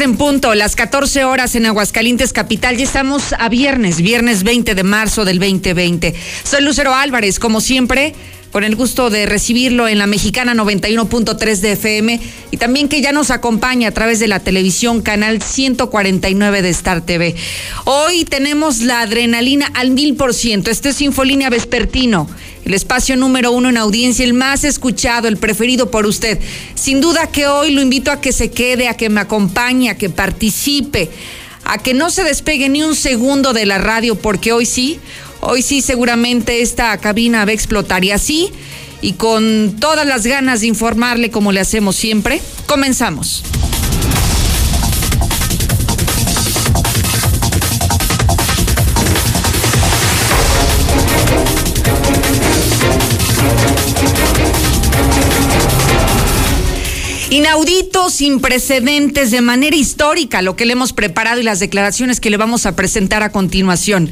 en punto, las 14 horas en Aguascalientes Capital. Ya estamos a viernes, viernes 20 de marzo del 2020. Soy Lucero Álvarez, como siempre, con el gusto de recibirlo en la mexicana 91.3 de FM y también que ya nos acompaña a través de la televisión canal 149 de Star TV. Hoy tenemos la adrenalina al mil por ciento. Este es Infolínea Vespertino el espacio número uno en audiencia, el más escuchado, el preferido por usted. Sin duda que hoy lo invito a que se quede, a que me acompañe, a que participe, a que no se despegue ni un segundo de la radio, porque hoy sí, hoy sí seguramente esta cabina va a explotar y así, y con todas las ganas de informarle como le hacemos siempre, comenzamos. Inaudito, sin precedentes, de manera histórica, lo que le hemos preparado y las declaraciones que le vamos a presentar a continuación.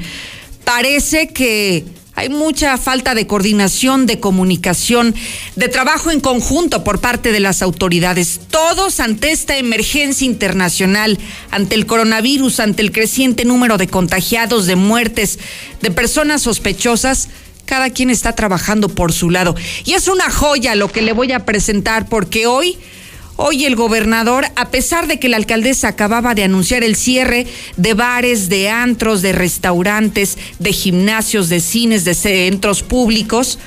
Parece que hay mucha falta de coordinación, de comunicación, de trabajo en conjunto por parte de las autoridades. Todos ante esta emergencia internacional, ante el coronavirus, ante el creciente número de contagiados, de muertes, de personas sospechosas, cada quien está trabajando por su lado. Y es una joya lo que le voy a presentar porque hoy Hoy el gobernador, a pesar de que la alcaldesa acababa de anunciar el cierre de bares, de antros, de restaurantes, de gimnasios, de cines, de centros públicos,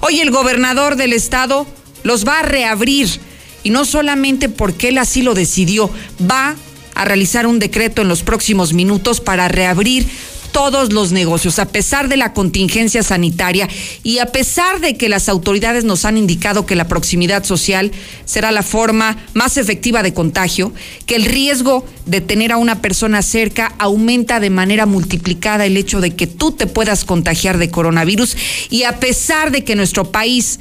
hoy el gobernador del estado los va a reabrir. Y no solamente porque él así lo decidió, va a realizar un decreto en los próximos minutos para reabrir todos los negocios, a pesar de la contingencia sanitaria y a pesar de que las autoridades nos han indicado que la proximidad social será la forma más efectiva de contagio, que el riesgo de tener a una persona cerca aumenta de manera multiplicada el hecho de que tú te puedas contagiar de coronavirus. Y a pesar de que nuestro país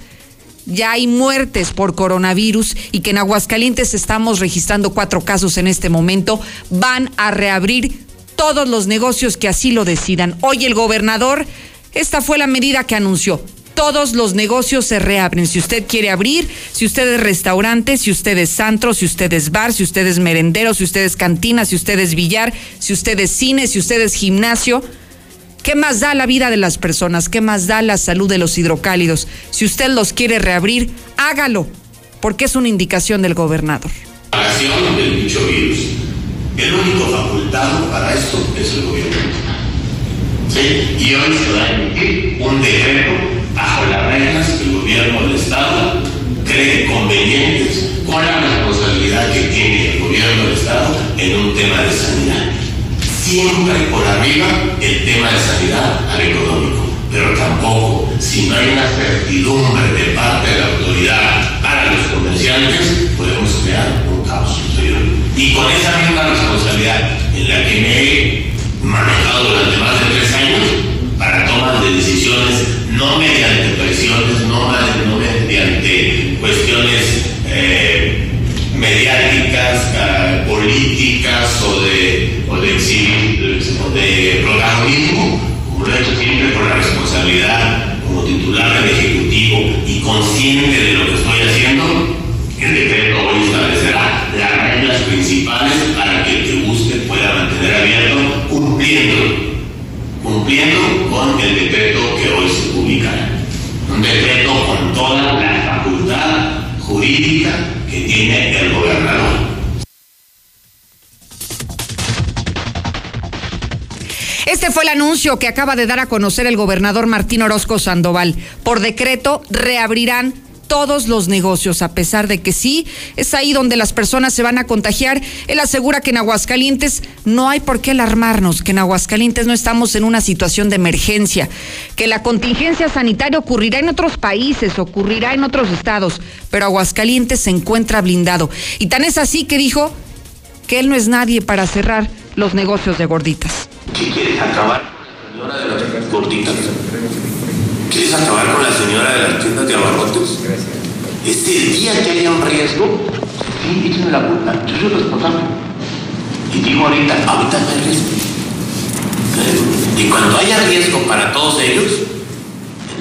ya hay muertes por coronavirus y que en Aguascalientes estamos registrando cuatro casos en este momento, van a reabrir todos los negocios que así lo decidan. Hoy el gobernador, esta fue la medida que anunció. Todos los negocios se reabren. Si usted quiere abrir, si usted es restaurante, si usted es antro, si usted es bar, si usted es merendero, si usted es cantina, si usted es billar, si usted es cine, si usted es gimnasio. ¿Qué más da la vida de las personas? ¿Qué más da la salud de los hidrocálidos? Si usted los quiere reabrir, hágalo, porque es una indicación del gobernador. del virus el único facultado para esto es el gobierno. Y hoy se va a emitir un decreto bajo las reglas que el gobierno del Estado cree convenientes con la responsabilidad que tiene el gobierno del Estado en un tema de sanidad. Siempre por arriba el tema de sanidad al económico, pero tampoco, si no hay una certidumbre de parte de la autoridad para los comerciantes, podemos crear un caos superior. Y con esa misma responsabilidad en la que me he manejado durante más de tres años para tomar de decisiones, no mediante presiones, no, mediante cuestiones eh, mediáticas, eh, políticas o de, o de, de protagonismo, como lo he hecho siempre con la responsabilidad como titular del Ejecutivo y consciente de que acaba de dar a conocer el gobernador Martín Orozco Sandoval. Por decreto reabrirán todos los negocios, a pesar de que sí, es ahí donde las personas se van a contagiar. Él asegura que en Aguascalientes no hay por qué alarmarnos, que en Aguascalientes no estamos en una situación de emergencia, que la contingencia sanitaria ocurrirá en otros países, ocurrirá en otros estados, pero Aguascalientes se encuentra blindado. Y tan es así que dijo que él no es nadie para cerrar los negocios de gorditas. ¿Qué quieres acabar, de las gorditas? ¿Quieres acabar con la señora de las tiendas de abarrotes? Este día que haya un riesgo, sí, échenme la culpa, yo soy responsable. Y digo ahorita, ahorita no hay riesgo. Y cuando haya riesgo para todos ellos,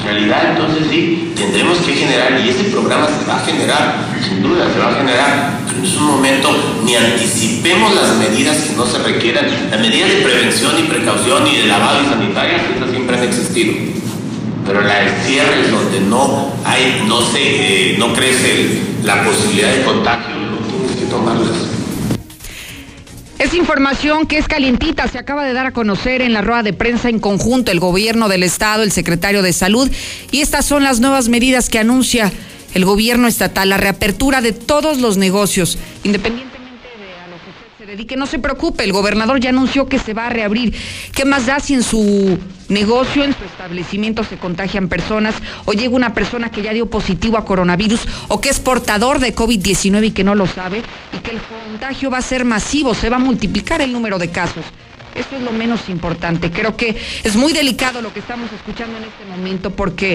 realidad entonces sí, tendremos que generar, y ese programa se va a generar, sin duda se va a generar no es un momento ni anticipemos las medidas que no se requieran. Las medidas de prevención y precaución y de lavado y sanitaria, esas siempre han existido. Pero la de cierre donde no hay, no se, eh, no crece la posibilidad de contagio, tienes que tomarlas. Es información que es calientita, se acaba de dar a conocer en la rueda de prensa en conjunto el gobierno del estado, el secretario de salud, y estas son las nuevas medidas que anuncia el gobierno estatal, la reapertura de todos los negocios, independientemente que se dedique. No se preocupe, el gobernador ya anunció que se va a reabrir. ¿Qué más da si en su negocio, en su establecimiento se contagian personas o llega una persona que ya dio positivo a coronavirus o que es portador de COVID-19 y que no lo sabe y que el contagio va a ser masivo, se va a multiplicar el número de casos. Eso es lo menos importante. Creo que es muy delicado lo que estamos escuchando en este momento porque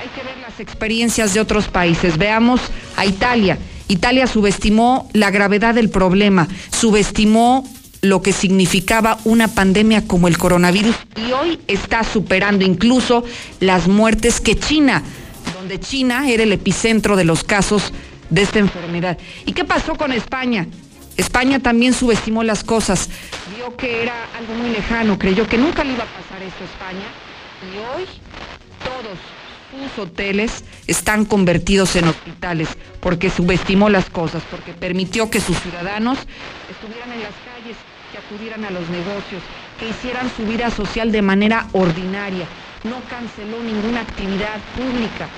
hay que ver las experiencias de otros países. Veamos a Italia. Italia subestimó la gravedad del problema, subestimó lo que significaba una pandemia como el coronavirus y hoy está superando incluso las muertes que China, donde China era el epicentro de los casos de esta enfermedad. ¿Y qué pasó con España? España también subestimó las cosas, vio que era algo muy lejano, creyó que nunca le iba a pasar eso a España y hoy todos sus hoteles están convertidos en hospitales porque subestimó las cosas, porque permitió que sus ciudadanos estuvieran en las calles que acudieran a los negocios, que hicieran su vida social de manera ordinaria. No canceló ninguna actividad pública.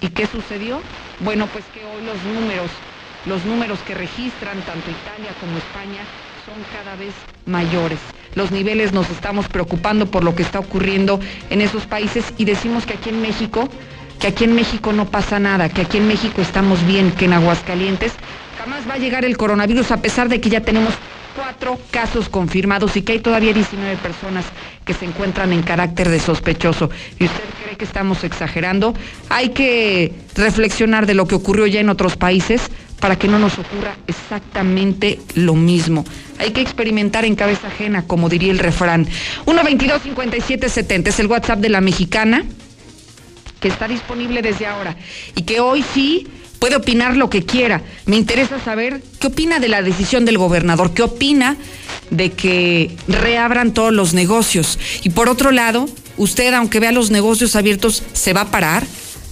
¿Y qué sucedió? Bueno, pues que hoy los números, los números que registran tanto Italia como España son cada vez mayores. Los niveles nos estamos preocupando por lo que está ocurriendo en esos países y decimos que aquí en México, que aquí en México no pasa nada, que aquí en México estamos bien, que en Aguascalientes jamás va a llegar el coronavirus a pesar de que ya tenemos cuatro casos confirmados y que hay todavía 19 personas que se encuentran en carácter de sospechoso. ¿Y usted cree que estamos exagerando? Hay que reflexionar de lo que ocurrió ya en otros países para que no nos ocurra exactamente lo mismo. Hay que experimentar en cabeza ajena, como diría el refrán. 122-5770 es el WhatsApp de la mexicana que está disponible desde ahora y que hoy sí puede opinar lo que quiera. Me interesa saber qué opina de la decisión del gobernador, qué opina de que reabran todos los negocios. Y por otro lado, usted, aunque vea los negocios abiertos, ¿se va a parar?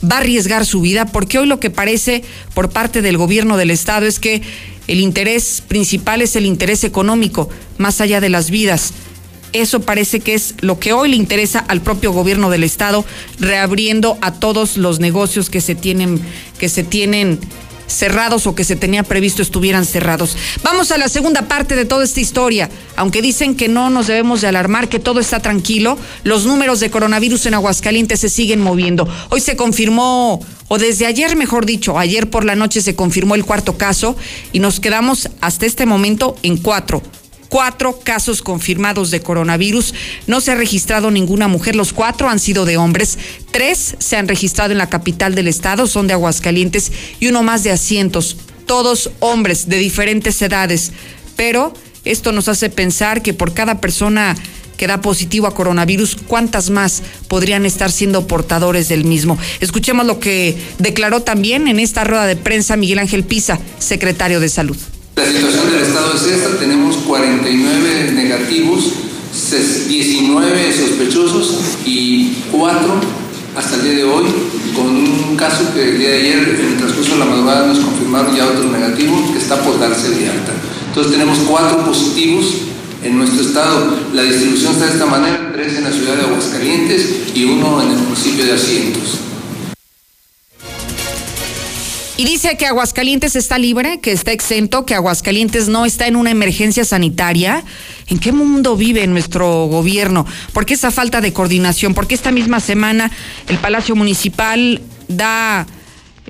¿Va a arriesgar su vida? Porque hoy lo que parece por parte del gobierno del Estado es que el interés principal es el interés económico, más allá de las vidas. Eso parece que es lo que hoy le interesa al propio gobierno del estado, reabriendo a todos los negocios que se tienen, que se tienen cerrados o que se tenía previsto estuvieran cerrados. Vamos a la segunda parte de toda esta historia. Aunque dicen que no nos debemos de alarmar, que todo está tranquilo, los números de coronavirus en Aguascalientes se siguen moviendo. Hoy se confirmó, o desde ayer mejor dicho, ayer por la noche se confirmó el cuarto caso y nos quedamos hasta este momento en cuatro cuatro casos confirmados de coronavirus. No se ha registrado ninguna mujer, los cuatro han sido de hombres. Tres se han registrado en la capital del estado, son de Aguascalientes, y uno más de asientos, todos hombres de diferentes edades. Pero esto nos hace pensar que por cada persona que da positivo a coronavirus, ¿cuántas más podrían estar siendo portadores del mismo? Escuchemos lo que declaró también en esta rueda de prensa Miguel Ángel Pisa, secretario de Salud. La situación del Estado es esta, tenemos 49 negativos, 19 sospechosos y 4 hasta el día de hoy, con un caso que el día de ayer, en el transcurso de la madrugada, nos confirmaron ya otro negativo que está por darse de alta. Entonces tenemos 4 positivos en nuestro estado. La distribución está de esta manera, 3 en la ciudad de Aguascalientes y uno en el municipio de Asientos. Y dice que Aguascalientes está libre, que está exento, que Aguascalientes no está en una emergencia sanitaria. ¿En qué mundo vive nuestro gobierno? ¿Por qué esa falta de coordinación? ¿Por qué esta misma semana el Palacio Municipal da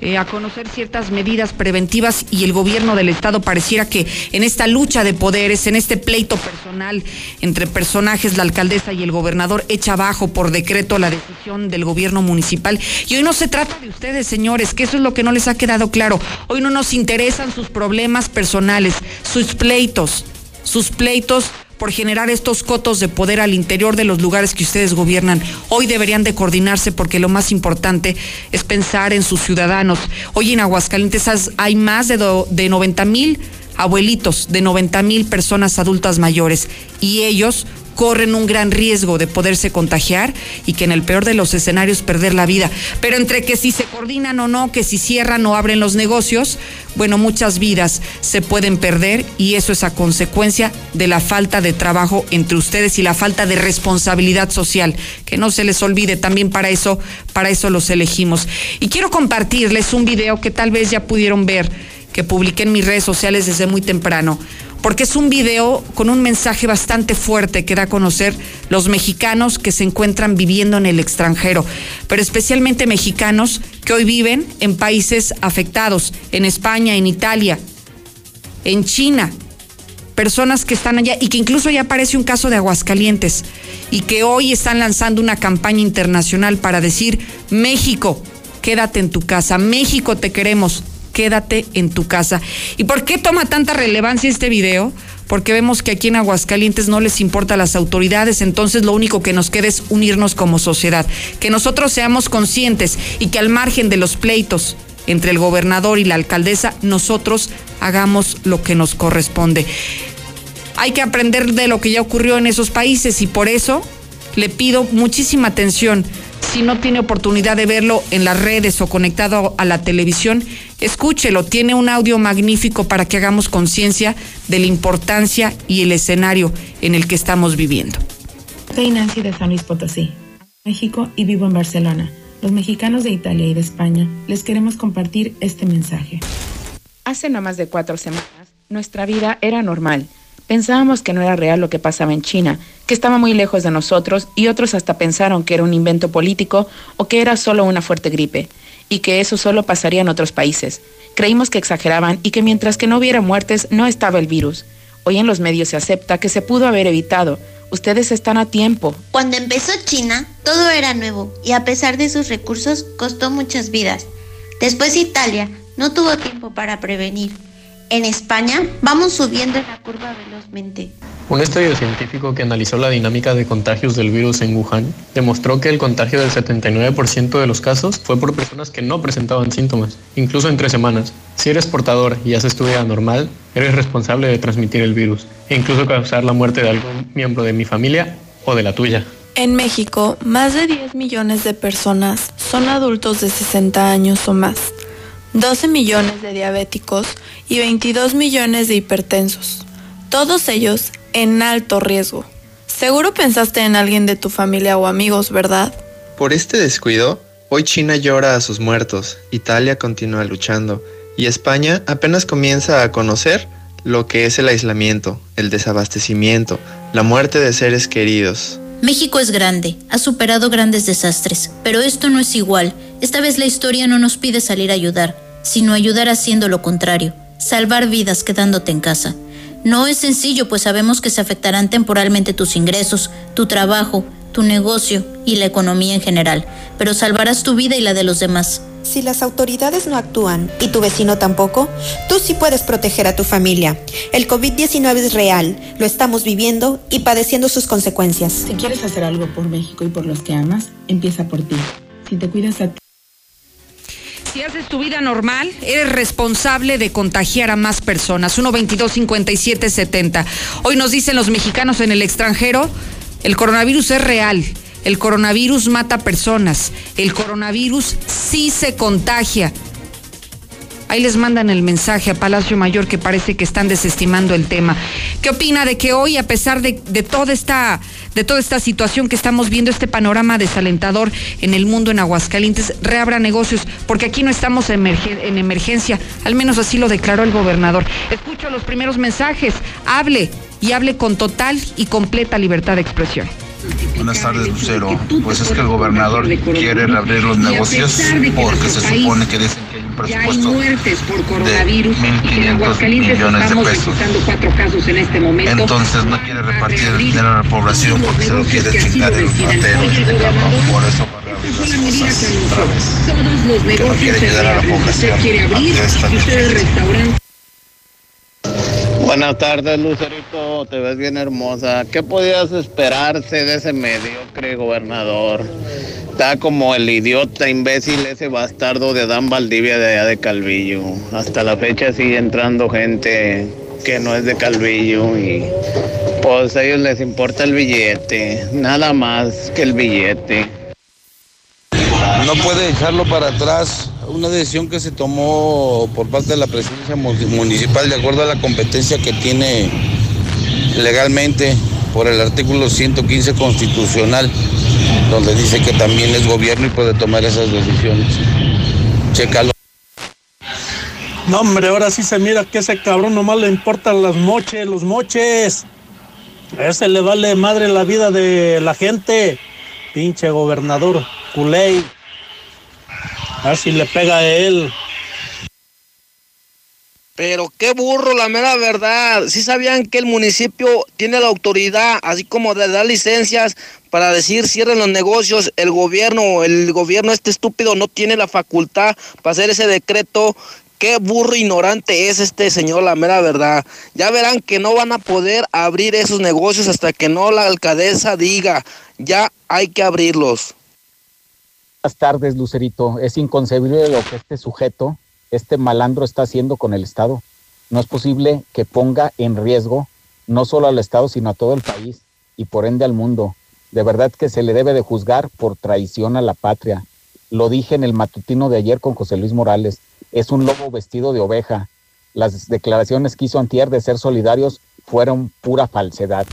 eh, a conocer ciertas medidas preventivas y el gobierno del estado pareciera que en esta lucha de poderes, en este pleito personal entre personajes, la alcaldesa y el gobernador echa abajo por decreto la decisión del gobierno municipal. Y hoy no se trata de ustedes, señores, que eso es lo que no les ha quedado claro. Hoy no nos interesan sus problemas personales, sus pleitos, sus pleitos por generar estos cotos de poder al interior de los lugares que ustedes gobiernan. Hoy deberían de coordinarse porque lo más importante es pensar en sus ciudadanos. Hoy en Aguascalientes hay más de, de 90 mil abuelitos, de 90 mil personas adultas mayores y ellos corren un gran riesgo de poderse contagiar y que en el peor de los escenarios perder la vida. Pero entre que si se coordinan o no, que si cierran o abren los negocios, bueno, muchas vidas se pueden perder y eso es a consecuencia de la falta de trabajo entre ustedes y la falta de responsabilidad social. Que no se les olvide, también para eso, para eso los elegimos. Y quiero compartirles un video que tal vez ya pudieron ver, que publiqué en mis redes sociales desde muy temprano porque es un video con un mensaje bastante fuerte que da a conocer los mexicanos que se encuentran viviendo en el extranjero, pero especialmente mexicanos que hoy viven en países afectados, en España, en Italia, en China, personas que están allá y que incluso ya aparece un caso de Aguascalientes y que hoy están lanzando una campaña internacional para decir, México, quédate en tu casa, México te queremos, quédate en tu casa. ¿Y por qué toma tanta relevancia este video? Porque vemos que aquí en Aguascalientes no les importa a las autoridades, entonces lo único que nos queda es unirnos como sociedad, que nosotros seamos conscientes y que al margen de los pleitos entre el gobernador y la alcaldesa, nosotros hagamos lo que nos corresponde. Hay que aprender de lo que ya ocurrió en esos países y por eso le pido muchísima atención si no tiene oportunidad de verlo en las redes o conectado a la televisión, escúchelo. Tiene un audio magnífico para que hagamos conciencia de la importancia y el escenario en el que estamos viviendo. Soy Nancy de San Luis Potosí, México y vivo en Barcelona. Los mexicanos de Italia y de España les queremos compartir este mensaje. Hace no más de cuatro semanas, nuestra vida era normal Pensábamos que no era real lo que pasaba en China, que estaba muy lejos de nosotros y otros hasta pensaron que era un invento político o que era solo una fuerte gripe y que eso solo pasaría en otros países. Creímos que exageraban y que mientras que no hubiera muertes no estaba el virus. Hoy en los medios se acepta que se pudo haber evitado. Ustedes están a tiempo. Cuando empezó China, todo era nuevo y a pesar de sus recursos costó muchas vidas. Después Italia no tuvo tiempo para prevenir en España vamos subiendo en la curva velozmente. Un estudio científico que analizó la dinámica de contagios del virus en Wuhan demostró que el contagio del 79% de los casos fue por personas que no presentaban síntomas, incluso en tres semanas. Si eres portador y haces tu vida normal, eres responsable de transmitir el virus e incluso causar la muerte de algún miembro de mi familia o de la tuya. En México, más de 10 millones de personas son adultos de 60 años o más 12 millones de diabéticos y 22 millones de hipertensos, todos ellos en alto riesgo. Seguro pensaste en alguien de tu familia o amigos, ¿verdad? Por este descuido, hoy China llora a sus muertos, Italia continúa luchando y España apenas comienza a conocer lo que es el aislamiento, el desabastecimiento, la muerte de seres queridos. México es grande, ha superado grandes desastres, pero esto no es igual. Esta vez la historia no nos pide salir a ayudar, sino ayudar haciendo lo contrario, salvar vidas quedándote en casa. No es sencillo, pues sabemos que se afectarán temporalmente tus ingresos, tu trabajo, tu negocio y la economía en general, pero salvarás tu vida y la de los demás. Si las autoridades no actúan y tu vecino tampoco, tú sí puedes proteger a tu familia. El COVID-19 es real, lo estamos viviendo y padeciendo sus consecuencias. Si quieres hacer algo por México y por los que amas, empieza por ti. Si te cuidas a ti. Si haces tu vida normal, eres responsable de contagiar a más personas. 1-22-57-70. Hoy nos dicen los mexicanos en el extranjero, el coronavirus es real el coronavirus mata personas. El coronavirus sí se contagia. Ahí les mandan el mensaje a Palacio Mayor que parece que están desestimando el tema. ¿Qué opina de que hoy, a pesar de, toda esta de toda esta situación que estamos viendo, este panorama desalentador en el mundo en Aguascalientes, reabra negocios? Porque aquí no estamos en, en emergencia, al menos así lo declaró el gobernador. Escucho los primeros mensajes, hable y hable con total y completa libertad de expresión. Buenas tardes, Lucero. Pues es que el gobernador quiere reabrir los negocios porque se supone que dicen que hay un presupuesto de 1.500 millones de pesos. Este Entonces no quiere repartir el dinero a la población porque se lo quiere chingar el ratero. Por eso va a reabrir las cosas otra vez. Que no quiere ayudar a la población ante esta Buenas tardes, Lucerito. Te ves bien hermosa. ¿Qué podías esperarse de ese mediocre gobernador? Está como el idiota imbécil ese bastardo de Dan Valdivia de allá de Calvillo. Hasta la fecha sigue entrando gente que no es de Calvillo y pues a ellos les importa el billete, nada más que el billete. No puede echarlo para atrás. Una decisión que se tomó por parte de la presidencia municipal de acuerdo a la competencia que tiene legalmente por el artículo 115 constitucional, donde dice que también es gobierno y puede tomar esas decisiones. Chécalo. No, hombre, ahora sí se mira que ese cabrón nomás le importan las moches, los moches. A ese le vale madre la vida de la gente. Pinche gobernador culey. A ver si le pega a él. Pero qué burro, la mera verdad. Si sabían que el municipio tiene la autoridad, así como de dar licencias para decir cierren los negocios. El gobierno, el gobierno este estúpido no tiene la facultad para hacer ese decreto. Qué burro ignorante es este señor, la mera verdad. Ya verán que no van a poder abrir esos negocios hasta que no la alcaldesa diga, ya hay que abrirlos. Buenas tardes, Lucerito. Es inconcebible lo que este sujeto este malandro está haciendo con el Estado. No es posible que ponga en riesgo no solo al Estado, sino a todo el país y por ende al mundo. De verdad que se le debe de juzgar por traición a la patria. Lo dije en el matutino de ayer con José Luis Morales. Es un lobo vestido de oveja. Las declaraciones que hizo Antier de ser solidarios fueron pura falsedad.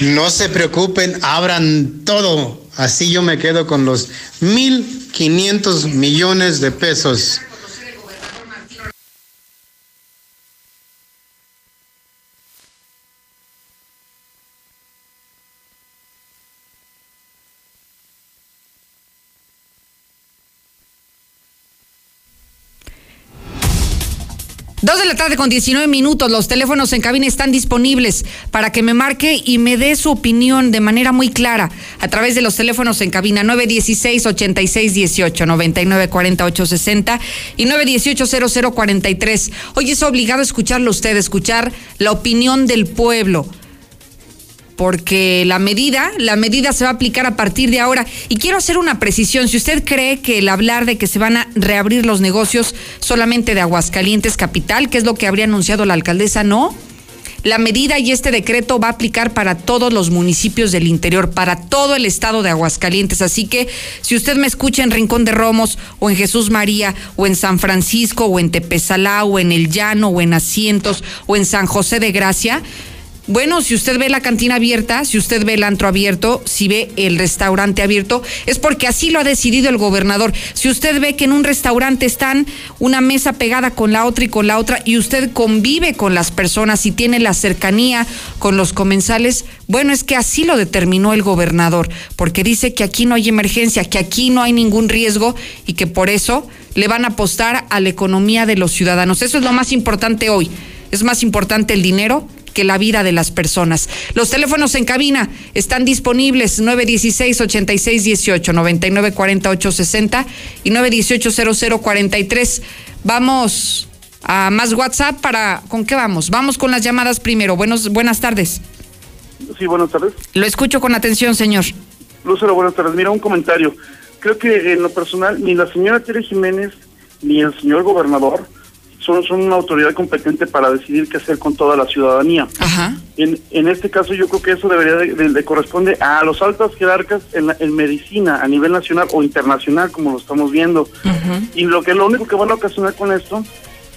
No se preocupen, abran todo. Así yo me quedo con los 1.500 millones de pesos. Tarde con 19 minutos. Los teléfonos en cabina están disponibles para que me marque y me dé su opinión de manera muy clara a través de los teléfonos en cabina 916-8618, 994860 y 918-0043. Hoy es obligado escucharlo usted, escuchar la opinión del pueblo porque la medida, la medida se va a aplicar a partir de ahora. Y quiero hacer una precisión, si usted cree que el hablar de que se van a reabrir los negocios solamente de Aguascalientes Capital, que es lo que habría anunciado la alcaldesa, no. La medida y este decreto va a aplicar para todos los municipios del interior, para todo el estado de Aguascalientes. Así que si usted me escucha en Rincón de Romos o en Jesús María o en San Francisco o en Tepezalá o en El Llano o en Asientos o en San José de Gracia, bueno, si usted ve la cantina abierta, si usted ve el antro abierto, si ve el restaurante abierto, es porque así lo ha decidido el gobernador. Si usted ve que en un restaurante están una mesa pegada con la otra y con la otra y usted convive con las personas y tiene la cercanía con los comensales, bueno, es que así lo determinó el gobernador, porque dice que aquí no hay emergencia, que aquí no hay ningún riesgo y que por eso le van a apostar a la economía de los ciudadanos. Eso es lo más importante hoy. Es más importante el dinero que la vida de las personas. Los teléfonos en cabina están disponibles 916-8618, 994860 y 918-0043. Vamos a más WhatsApp para... ¿Con qué vamos? Vamos con las llamadas primero. Buenos, buenas tardes. Sí, buenas tardes. Lo escucho con atención, señor. Lucero, buenas tardes. Mira, un comentario. Creo que en lo personal, ni la señora Tere Jiménez ni el señor gobernador son, son una autoridad competente para decidir qué hacer con toda la ciudadanía. En, en este caso yo creo que eso debería de, corresponde a los altos jerarcas en, en, medicina a nivel nacional o internacional como lo estamos viendo. Y lo que lo único que van a ocasionar con esto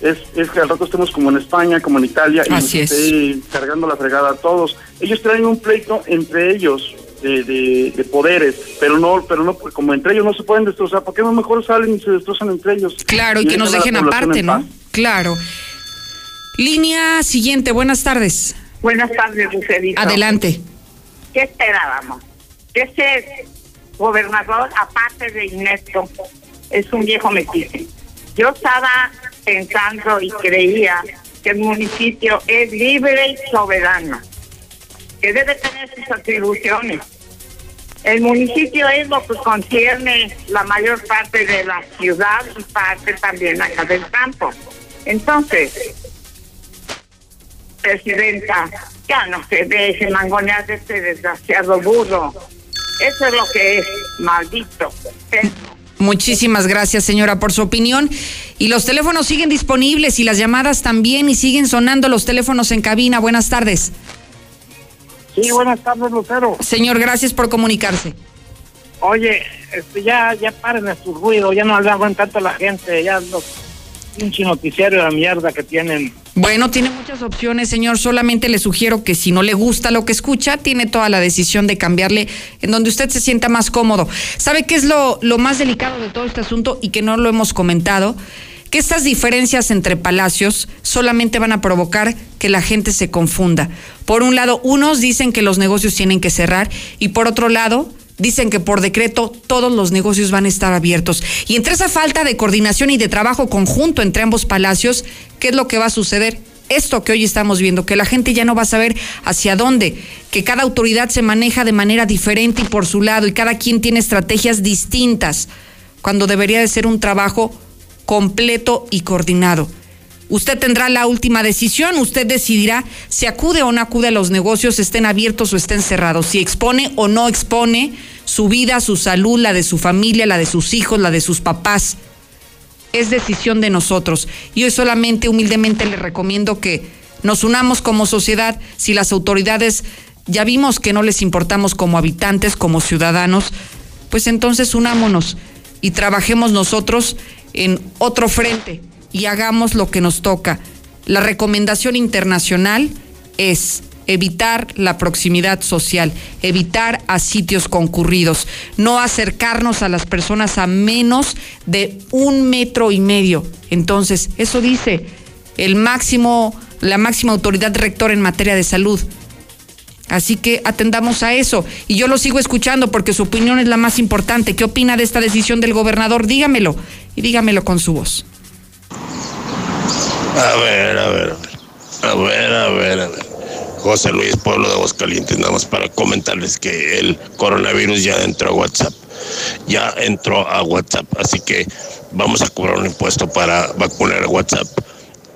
es, es que al rato estemos como en España, como en Italia, y nos esté cargando la fregada a todos. Ellos traen un pleito entre ellos, de, de, poderes, pero no, pero no, como entre ellos no se pueden destrozar, ¿por qué no mejor salen y se destrozan entre ellos? Claro, y, que nos dejen aparte, ¿no? Claro. Línea siguiente, buenas tardes. Buenas tardes, Lucerito. Adelante. ¿Qué esperábamos? Ese gobernador, aparte de inepto, es un viejo metiche. Yo estaba pensando y creía que el municipio es libre y soberano, que debe tener sus atribuciones. El municipio es lo que concierne la mayor parte de la ciudad y parte también acá del campo. Entonces, presidenta, ya no se deje mangonear de este desgraciado burro. Eso es lo que es, maldito. Muchísimas gracias, señora, por su opinión. Y los teléfonos siguen disponibles y las llamadas también y siguen sonando los teléfonos en cabina. Buenas tardes. Sí, buenas tardes, Lucero. Señor, gracias por comunicarse. Oye, este, ya, ya paren de su ruido, ya no hablan tanto la gente, ya los pinche noticiario de mierda que tienen. Bueno, tiene muchas opciones, señor. Solamente le sugiero que si no le gusta lo que escucha, tiene toda la decisión de cambiarle en donde usted se sienta más cómodo. ¿Sabe qué es lo, lo más delicado de todo este asunto y que no lo hemos comentado? Que estas diferencias entre palacios solamente van a provocar que la gente se confunda. Por un lado, unos dicen que los negocios tienen que cerrar y por otro lado, Dicen que por decreto todos los negocios van a estar abiertos. Y entre esa falta de coordinación y de trabajo conjunto entre ambos palacios, ¿qué es lo que va a suceder? Esto que hoy estamos viendo, que la gente ya no va a saber hacia dónde, que cada autoridad se maneja de manera diferente y por su lado, y cada quien tiene estrategias distintas, cuando debería de ser un trabajo completo y coordinado. Usted tendrá la última decisión, usted decidirá si acude o no acude a los negocios, estén abiertos o estén cerrados, si expone o no expone su vida, su salud, la de su familia, la de sus hijos, la de sus papás. Es decisión de nosotros. Y hoy solamente, humildemente, le recomiendo que nos unamos como sociedad si las autoridades ya vimos que no les importamos como habitantes, como ciudadanos, pues entonces unámonos y trabajemos nosotros en otro frente y hagamos lo que nos toca. La recomendación internacional es evitar la proximidad social, evitar a sitios concurridos, no acercarnos a las personas a menos de un metro y medio. Entonces, eso dice el máximo, la máxima autoridad rectora en materia de salud. Así que atendamos a eso. Y yo lo sigo escuchando porque su opinión es la más importante. ¿Qué opina de esta decisión del gobernador? Dígamelo y dígamelo con su voz. A ver, a ver, a ver, a ver, a ver. José Luis, pueblo de Aguascalientes, nada más para comentarles que el coronavirus ya entró a WhatsApp. Ya entró a WhatsApp, así que vamos a cobrar un impuesto para vacunar a WhatsApp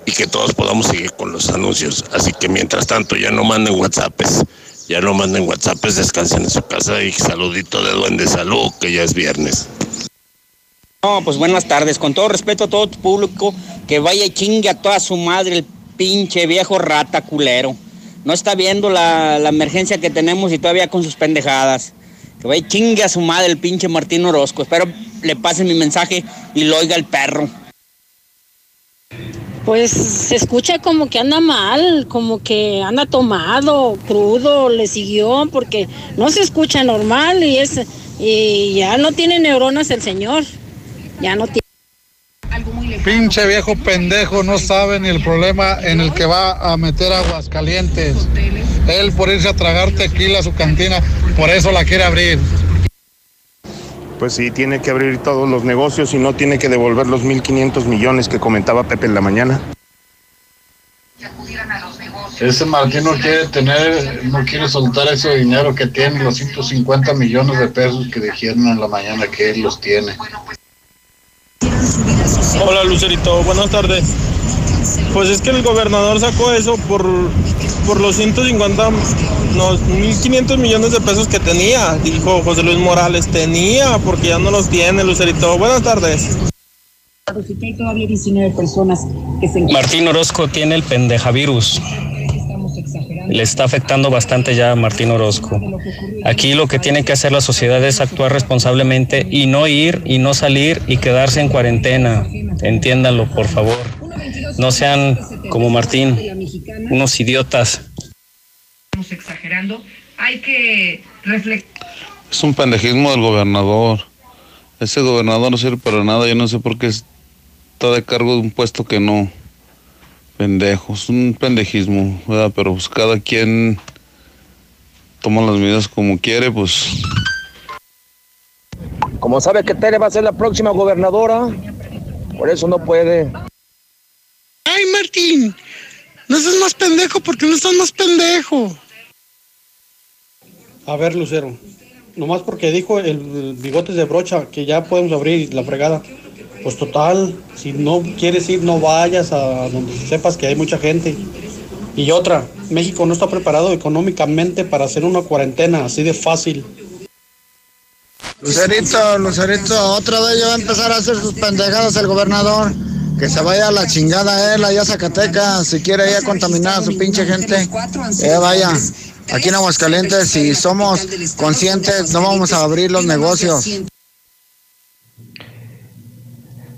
y que todos podamos seguir con los anuncios. Así que mientras tanto ya no manden WhatsApps, ya no manden WhatsApps, descansen en su casa y saludito de Duende Salud, que ya es viernes. No, pues buenas tardes. Con todo respeto a todo tu público, que vaya y chingue a toda su madre el pinche viejo rata culero. No está viendo la, emergencia que tenemos y todavía con sus pendejadas. Que vaya y chingue a su madre el pinche Martín Orozco. Espero le pasen mi mensaje y lo oiga el perro. Pues se escucha como que anda mal, como que anda tomado, crudo, le siguió, porque no se escucha normal y es y ya no tiene neuronas el señor ya no tiene. Pinche viejo pendejo, no sabe ni el problema en el que va a meter aguas calientes. Él por irse a tragar tequila a su cantina, por eso la quiere abrir. Pues sí, tiene que abrir todos los negocios y no tiene que devolver los 1.500 millones que comentaba Pepe en la mañana. Ese Martín no quiere tener, no quiere soltar ese dinero que tiene, los 150 millones de pesos que dijeron en la mañana que él los tiene. Hola Lucerito, buenas tardes. Pues es que el gobernador sacó eso por, por los 150, no, 1.500 millones de pesos que tenía, dijo José Luis Morales. Tenía, porque ya no los tiene, Lucerito. Buenas tardes. Martín Orozco tiene el pendejavirus le está afectando bastante ya a Martín Orozco. Aquí lo que tiene que hacer la sociedad es actuar responsablemente y no ir y no salir y quedarse en cuarentena. Entiéndanlo, por favor. No sean como Martín, unos idiotas. Estamos exagerando. Hay que reflexionar. Es un pendejismo del gobernador. Ese gobernador no sirve para nada. Yo no sé por qué está de cargo de un puesto que no pendejos, un pendejismo, ¿verdad? Pero pues cada quien toma las medidas como quiere, pues. Como sabe que Tere va a ser la próxima gobernadora, por eso no puede. ¡Ay, Martín! No seas más pendejo porque no estás más pendejo. A ver, Lucero, nomás porque dijo el, bigotes de brocha que ya podemos abrir la fregada. Pues total, si no quieres ir, no vayas a donde sepas que hay mucha gente. Y otra, México no está preparado económicamente para hacer una cuarentena así de fácil. Lucerito, Lucerito, otra vez ya va a empezar a hacer sus pendejadas el gobernador. Que se vaya a la chingada él allá a Zacatecas, si quiere ir a contaminar a su pinche gente. Eh, vaya, aquí en Aguascalientes, si somos conscientes, no vamos a abrir los negocios.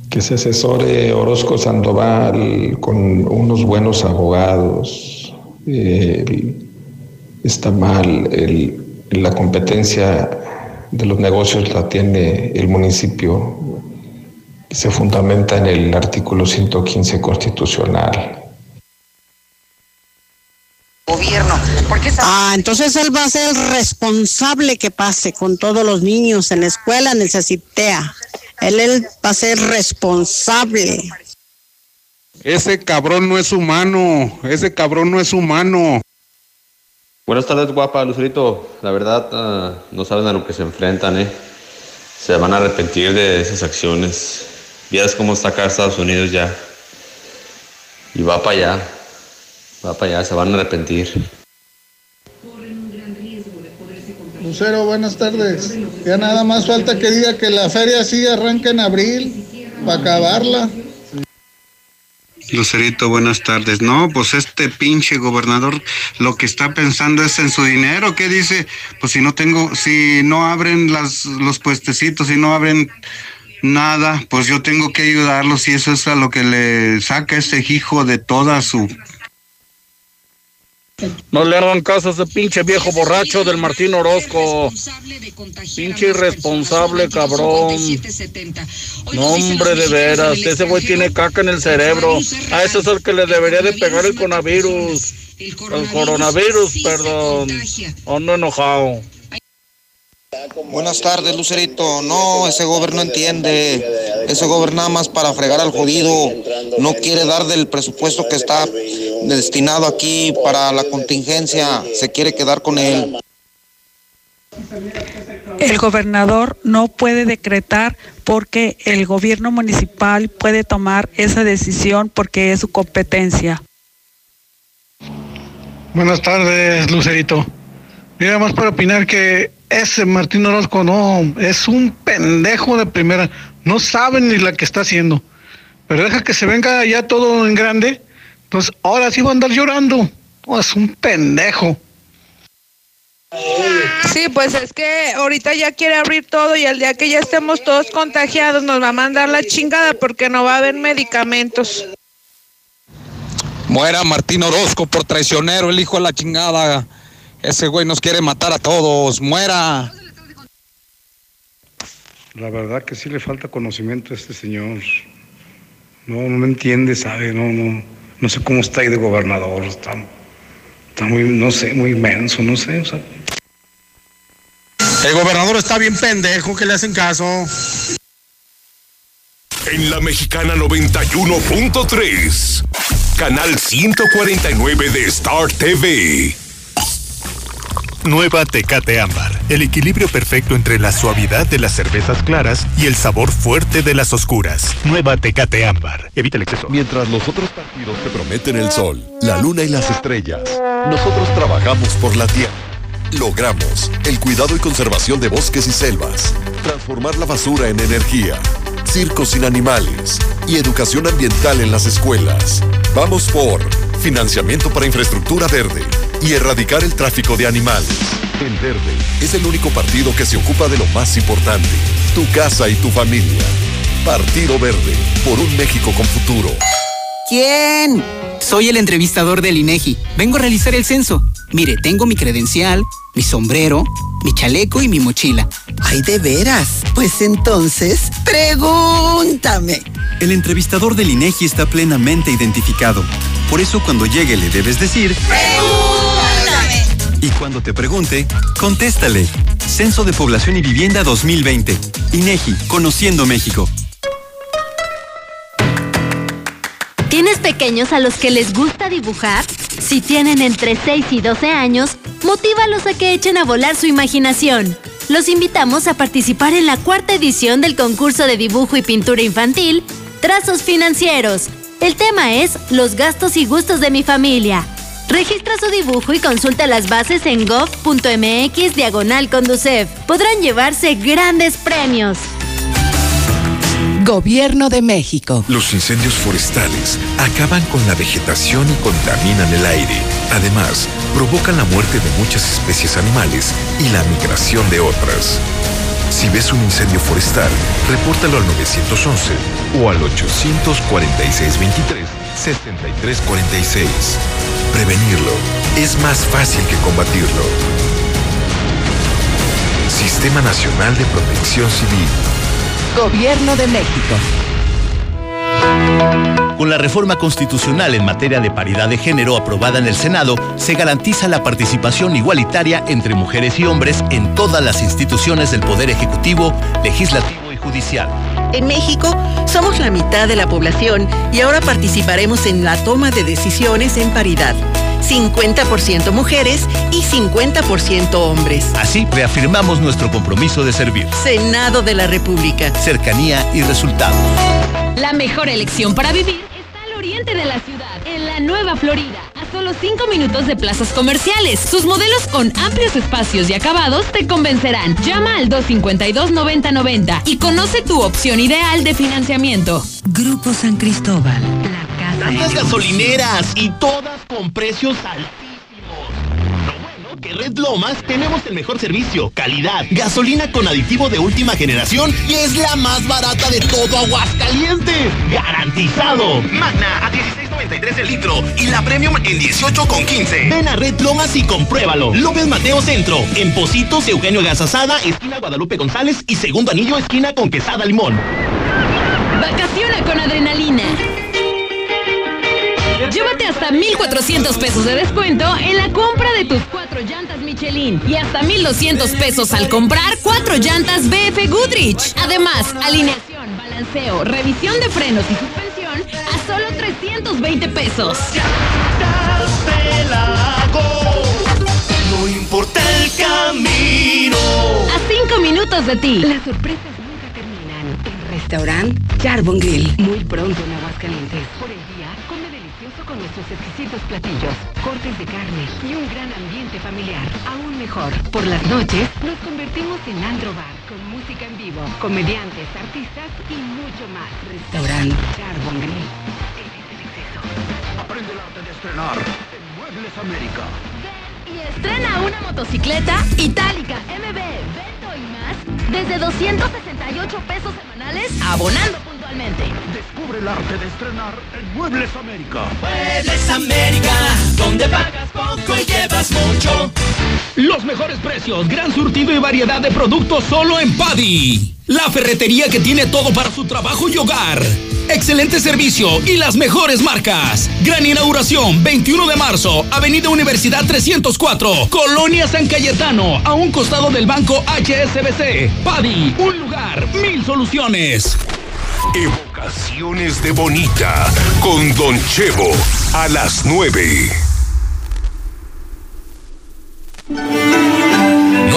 Que se asesore Orozco Sandoval con unos buenos abogados. Eh, está mal, el- la competencia de los negocios la tiene el municipio, se fundamenta en el artículo 115 constitucional. gobierno. Ah, entonces él va a ser el responsable que pase con todos los niños en la escuela, en el CECITEA. Él, él va a ser responsable. Ese cabrón no es humano, ese cabrón no es humano. Buenas tardes, guapa, Lucerito. La verdad, ah, no saben a lo que se enfrentan, ¿eh? Se van a arrepentir de esas acciones. Vieras cómo está acá Estados Unidos ya. Y va para allá. Va para allá, se van a arrepentir. Lucero, buenas tardes. Ya nada más falta que diga que la feria sí arranca en abril para acabarla. Lucerito, buenas tardes. No, pues este pinche gobernador lo que está pensando es en su dinero. ¿Qué dice? Pues si no tengo, si no abren las, los puestecitos, si no abren nada, pues yo tengo que ayudarlos y eso es a lo que le saca ese hijo de toda su No le hagan caso a ese pinche viejo borracho del Martín Orozco. Pinche irresponsable, cabrón. No, hombre, de veras. Ese güey tiene caca en el cerebro. A ese es el que le debería de pegar el coronavirus. El coronavirus, perdón. Ando enojado. Buenas tardes, Lucerito. No, ese gobierno entiende. Ese gobierno nada más para fregar al jodido. No quiere dar del presupuesto que está destinado aquí para la contingencia. Se quiere quedar con él. El gobernador no puede decretar porque el gobierno municipal puede tomar esa decisión porque es su competencia. Buenas tardes, Lucerito. Mira, más para opinar que ese Martín Orozco no, es un pendejo de primera. No sabe ni la que está haciendo. Pero deja que se venga ya todo en grande. Entonces, ahora sí va a andar llorando. Oh, es un pendejo. Sí, pues es que ahorita ya quiere abrir todo y el día que ya estemos todos contagiados nos va a mandar la chingada porque no va a haber medicamentos. Muera Martín Orozco por traicionero, el hijo de la chingada. Ese güey nos quiere matar a todos. Muera. La verdad que sí le falta conocimiento a este señor. No, no entiende, sabe, no, no, no sé cómo está ahí de gobernador. Está, está muy, no sé, muy inmenso, no sé. o sea, El gobernador está bien pendejo, que le hacen caso. En la mexicana 91.3, canal 149 de Star TV. Nueva Tecate Ámbar. El equilibrio perfecto entre la suavidad de las cervezas claras y el sabor fuerte de las oscuras. Nueva Tecate Ámbar. Evita el exceso. Mientras los otros partidos te prometen el sol, la luna y las estrellas, nosotros trabajamos por la tierra. Logramos el cuidado y conservación de bosques y selvas, transformar la basura en energía, circos sin animales y educación ambiental en las escuelas. Vamos por financiamiento para infraestructura verde y erradicar el tráfico de animales. El Verde es el único partido que se ocupa de lo más importante, tu casa y tu familia. Partido Verde, por un México con futuro. ¿Quién? Soy el entrevistador del INEGI. Vengo a realizar el censo. Mire, tengo mi credencial, mi sombrero, mi chaleco y mi mochila. Ay, de veras. Pues entonces, pregúntame. El entrevistador del INEGI está plenamente identificado. Por eso cuando llegue le debes decir... Pregúntame. Y cuando te pregunte, contéstale. Censo de Población y Vivienda 2020. INEGI, Conociendo México. ¿Tienes pequeños a los que les gusta dibujar? Si tienen entre 6 y 12 años, motívalos a que echen a volar su imaginación. Los invitamos a participar en la cuarta edición del concurso de dibujo y pintura infantil, Trazos Financieros. El tema es Los gastos y gustos de mi familia. Registra su dibujo y consulta las bases en gov.mx diagonal Conducef. Podrán llevarse grandes premios. Gobierno de México. Los incendios forestales acaban con la vegetación y contaminan el aire. Además, provocan la muerte de muchas especies animales y la migración de otras. Si ves un incendio forestal, repórtalo al 911 o al 846 23 7346. Prevenirlo es más fácil que combatirlo. Sistema Nacional de Protección Civil. Gobierno de México. Con la reforma constitucional en materia de paridad de género aprobada en el Senado, se garantiza la participación igualitaria entre mujeres y hombres en todas las instituciones del Poder Ejecutivo, Legislativo y Judicial. En México somos la mitad de la población y ahora participaremos en la toma de decisiones en paridad. 50% mujeres y 50% hombres. Así reafirmamos nuestro compromiso de servir. Senado de la República. Cercanía y resultados. La mejor elección para vivir está al oriente de la ciudad, la Nueva Florida, a solo 5 minutos de plazas comerciales. Sus modelos con amplios espacios y acabados te convencerán. Llama al 252-9090 y conoce tu opción ideal de financiamiento. Grupo San Cristóbal. La casa. Tantas gasolineras y todas con precios altísimos. Lo bueno que Red Lomas tenemos el mejor servicio, calidad, gasolina con aditivo de última generación y es la más barata de todo Aguascalientes. ¡Garantizado! Magna a 16.93 el litro y la Premium en 18.15. Ven a Red Lomas y compruébalo. López Mateo Centro, en Positos, Eugenio Gasasada, esquina Guadalupe González y segundo anillo, esquina con Quesada Limón. Vacaciona con adrenalina. Llévate hasta 1,400 pesos de descuento en la compra de tus cuatro llantas Michelin y hasta 1,200 pesos al comprar cuatro llantas BF Goodrich. Además, alineación, balanceo, revisión de frenos y suspensión a solo 320 pesos. No importa el camino. A 5 minutos de ti. Las sorpresas nunca terminan. El restaurante Charbon Grill. Muy pronto en Aguascalientes. Por el día, come delicioso con nuestros exquisitos platillos, cortes de carne y un gran ambiente familiar. Aún mejor, por las noches nos convertimos en Andro Bar con música en vivo, comediantes, artistas y mucho más. Restaurante Charbon Grill. Aprende el arte de estrenar en Muebles América. Y estrena una motocicleta itálica MB, Vento y más desde 268 pesos semanales abonando puntualmente. Descubre el arte de estrenar en Muebles América. Muebles América, donde pagas poco y llevas mucho. Los mejores precios, gran surtido y variedad de productos solo en Paddy. La ferretería que tiene todo para su trabajo y hogar. Excelente servicio y las mejores marcas. Gran inauguración, 21 de marzo, Avenida Universidad 304, Colonia San Cayetano, a un costado del banco HSBC. Paddy, un lugar, mil soluciones. Evocaciones de Bonita con Don Chevo a las 9.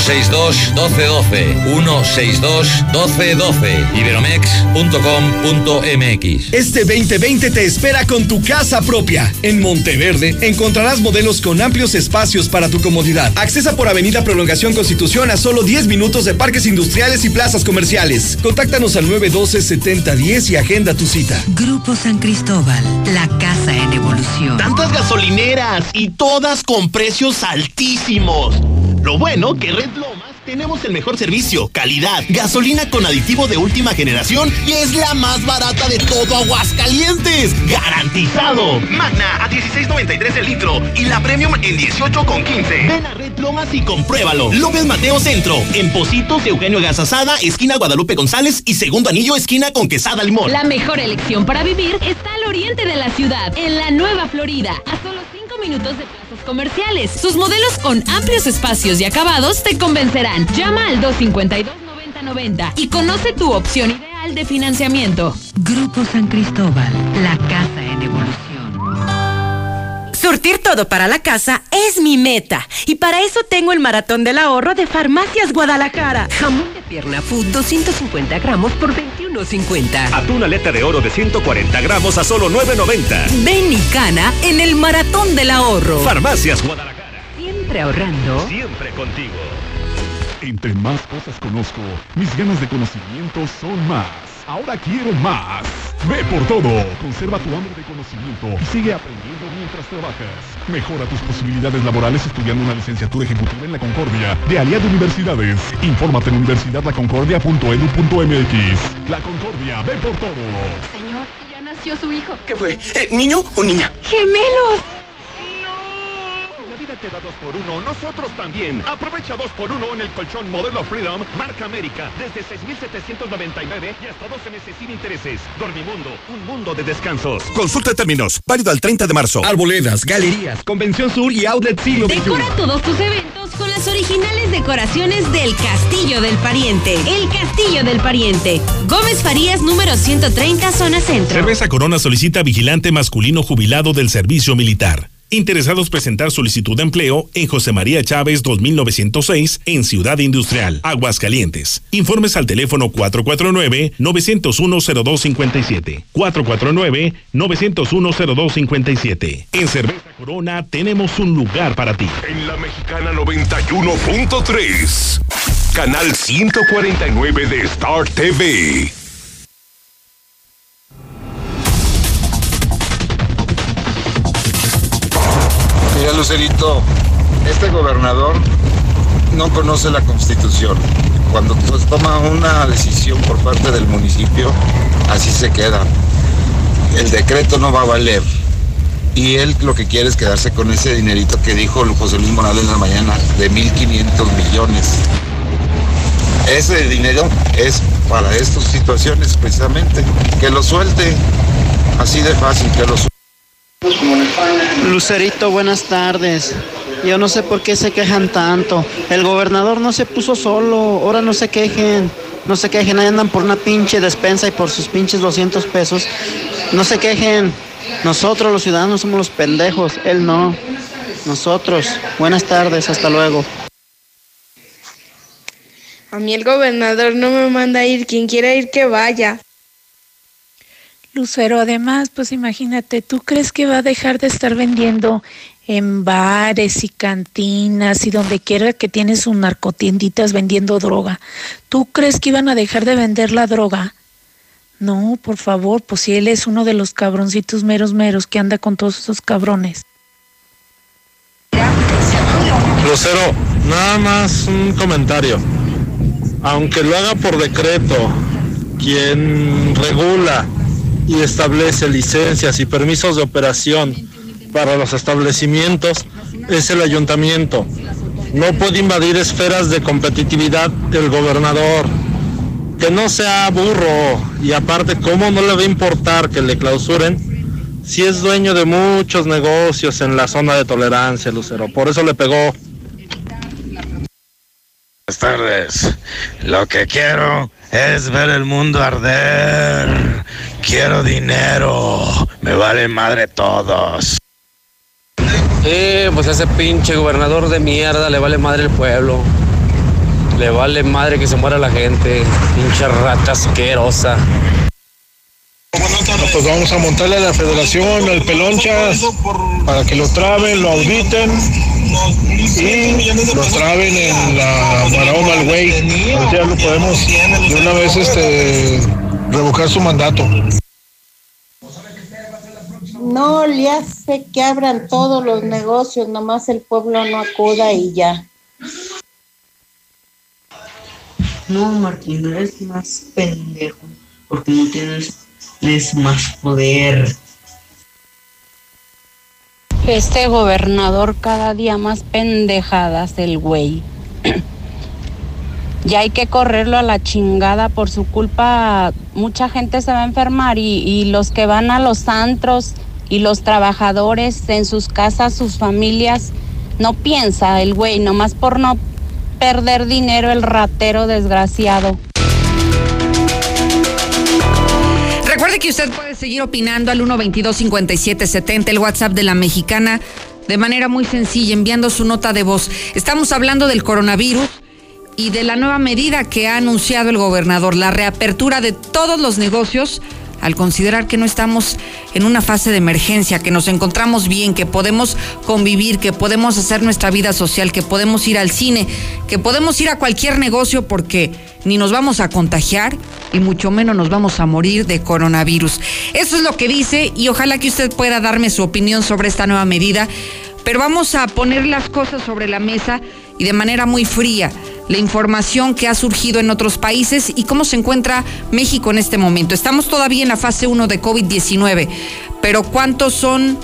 162 1212 162 1212 iberomex.com.mx Este 2020 te espera con tu casa propia. En Monteverde encontrarás modelos con amplios espacios para tu comodidad. Accesa por Avenida Prolongación Constitución a solo 10 minutos de parques industriales y plazas comerciales. Contáctanos al 912-7010 y agenda tu cita. Grupo San Cristóbal. La casa en evolución. Tantas gasolineras y todas con precios altísimos. Lo bueno que Red Lomas tenemos el mejor servicio, calidad, gasolina con aditivo de última generación y es la más barata de todo Aguascalientes. ¡Garantizado! Magna a 16.93 el litro y la Premium en 18.15. Ven a Red Lomas y compruébalo. López Mateo Centro, en Positos, Eugenio Gasasada, esquina Guadalupe González y segundo anillo, esquina con Quesada Limón. La mejor elección para vivir está al oriente de la ciudad, en la Nueva Florida, a solo 5 minutos de comerciales. Sus modelos con amplios espacios y acabados te convencerán. Llama al 252-9090 y conoce tu opción ideal de Financiamiento. Grupo San Cristóbal, la casa en evolución. Surtir todo para la casa es mi meta. Y para eso tengo el maratón del ahorro de Farmacias Guadalajara. Jamón de pierna food 250 gramos por 21.50. Atún aleta de oro de 140 gramos a solo 9.90. Ven y cana en el maratón del ahorro. Farmacias Guadalajara. Siempre ahorrando. Siempre contigo. Entre más cosas conozco, mis ganas de conocimiento son más. Ahora quiero más. Ve por todo. Conserva tu hambre de conocimiento y sigue aprendiendo mientras trabajas. Mejora tus posibilidades laborales estudiando una licenciatura ejecutiva en la Concordia de Aliado Universidades. Infórmate en universidadlaconcordia.edu.mx. La Concordia, ve por todo. Señor, ya nació su hijo. ¿Qué fue? Eh, ¿Niño o niña? ¡Gemelos! Te da dos por uno, nosotros también. Aprovecha dos por uno en el colchón modelo Freedom, marca América, desde 6,799 y hasta 12 meses sin intereses. Dormimundo, un mundo de descansos. Consulta términos, válido al 30 de marzo. Arboledas, galerías, Convención Sur y Outlet Siglo Decora todos tus eventos con las originales decoraciones del Castillo del Pariente. El Castillo del Pariente. Gómez Farías, número 130, zona centro. Cerveza Corona solicita vigilante masculino jubilado del servicio militar. Interesados presentar solicitud de empleo en José María Chávez 2906 en Ciudad Industrial, Aguascalientes. Informes al teléfono 449-901-0257. 449-901-0257. En Cerveza Corona tenemos un lugar para ti. En la Mexicana 91.3, canal 149 de Star TV. Lucerito, este gobernador no conoce la constitución. Cuando pues, toma una decisión por parte del municipio, así se queda. El decreto no va a valer. Y él lo que quiere es quedarse con ese dinerito que dijo José Luis Morales en la mañana, de 1.500 millones. Ese dinero es para estas situaciones precisamente. Que lo suelte. Así de fácil, que lo suelte. Lucerito, buenas tardes. Yo no sé por qué se quejan tanto. El gobernador no se puso solo. Ahora no se quejen. No se quejen. Ahí andan por una pinche despensa y por sus pinches 200 pesos. No se quejen. Nosotros los ciudadanos somos los pendejos. Él no. Nosotros. Buenas tardes. Hasta luego. A mí el gobernador no me manda ir. Quien quiera ir, que vaya. Lucero, además, pues imagínate, ¿tú crees que va a dejar de estar vendiendo en bares y cantinas y donde quiera que tiene sus narcotienditas vendiendo droga? ¿Tú crees que iban a dejar de vender la droga? No, por favor, pues si él es uno de los cabroncitos meros meros que anda con todos esos cabrones. Lucero, nada más un comentario. Aunque lo haga por decreto, quien regula y establece licencias y permisos de operación para los establecimientos es el ayuntamiento. No puede invadir esferas de competitividad del gobernador. Que no sea burro y aparte, ¿cómo no le va a importar que le clausuren si es dueño de muchos negocios en la zona de tolerancia, Lucero? Por eso le pegó. Buenas tardes. Lo que quiero es ver el mundo arder. Quiero dinero. Me vale madre todos. Eh, pues ese pinche gobernador de mierda le vale madre el pueblo. Le vale madre que se muera la gente. Pinche rata asquerosa. Pues vamos a montarle a la federación, al pelonchas, para que lo traben, lo auditen y lo traben en la maroma al güey. Si ya lo podemos de una vez este revocar su mandato. No le hace que abran todos los negocios, nomás el pueblo no acuda y ya. No, Martín, eres más pendejo, porque no tienes, tienes más poder. Este gobernador cada día más pendejadas el güey. ya hay que correrlo a la chingada por su culpa. Mucha gente se va a enfermar y, y los que van a los antros y los trabajadores en sus casas, sus familias, no piensa el güey, nomás por no perder dinero el ratero desgraciado. Recuerde que usted puede seguir opinando al 122-5770, el WhatsApp de la mexicana, de manera muy sencilla, enviando su nota de voz. Estamos hablando del coronavirus y de la nueva medida que ha anunciado el gobernador, la reapertura de todos los negocios al considerar que no estamos en una fase de emergencia, que nos encontramos bien, que podemos convivir, que podemos hacer nuestra vida social, que podemos ir al cine, que podemos ir a cualquier negocio porque ni nos vamos a contagiar y mucho menos nos vamos a morir de coronavirus. Eso es lo que dice y ojalá que usted pueda darme su opinión sobre esta nueva medida, pero vamos a poner las cosas sobre la mesa y de manera muy fría la información que ha surgido en otros países y cómo se encuentra México en este momento. Estamos todavía en la fase 1 de COVID-19, pero ¿cuántos son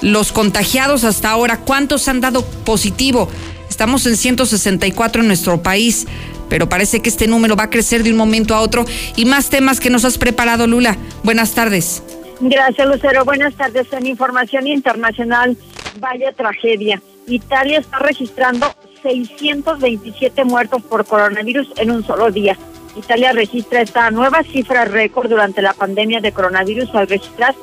los contagiados hasta ahora? ¿Cuántos han dado positivo? Estamos en 164 en nuestro país, pero parece que este número va a crecer de un momento a otro y más temas que nos has preparado, Lula. Buenas tardes. Gracias, Lucero. Buenas tardes. En información internacional, vaya tragedia. Italia está registrando 627 muertos por coronavirus en un solo día. Italia registra esta nueva cifra récord durante la pandemia de coronavirus al registrar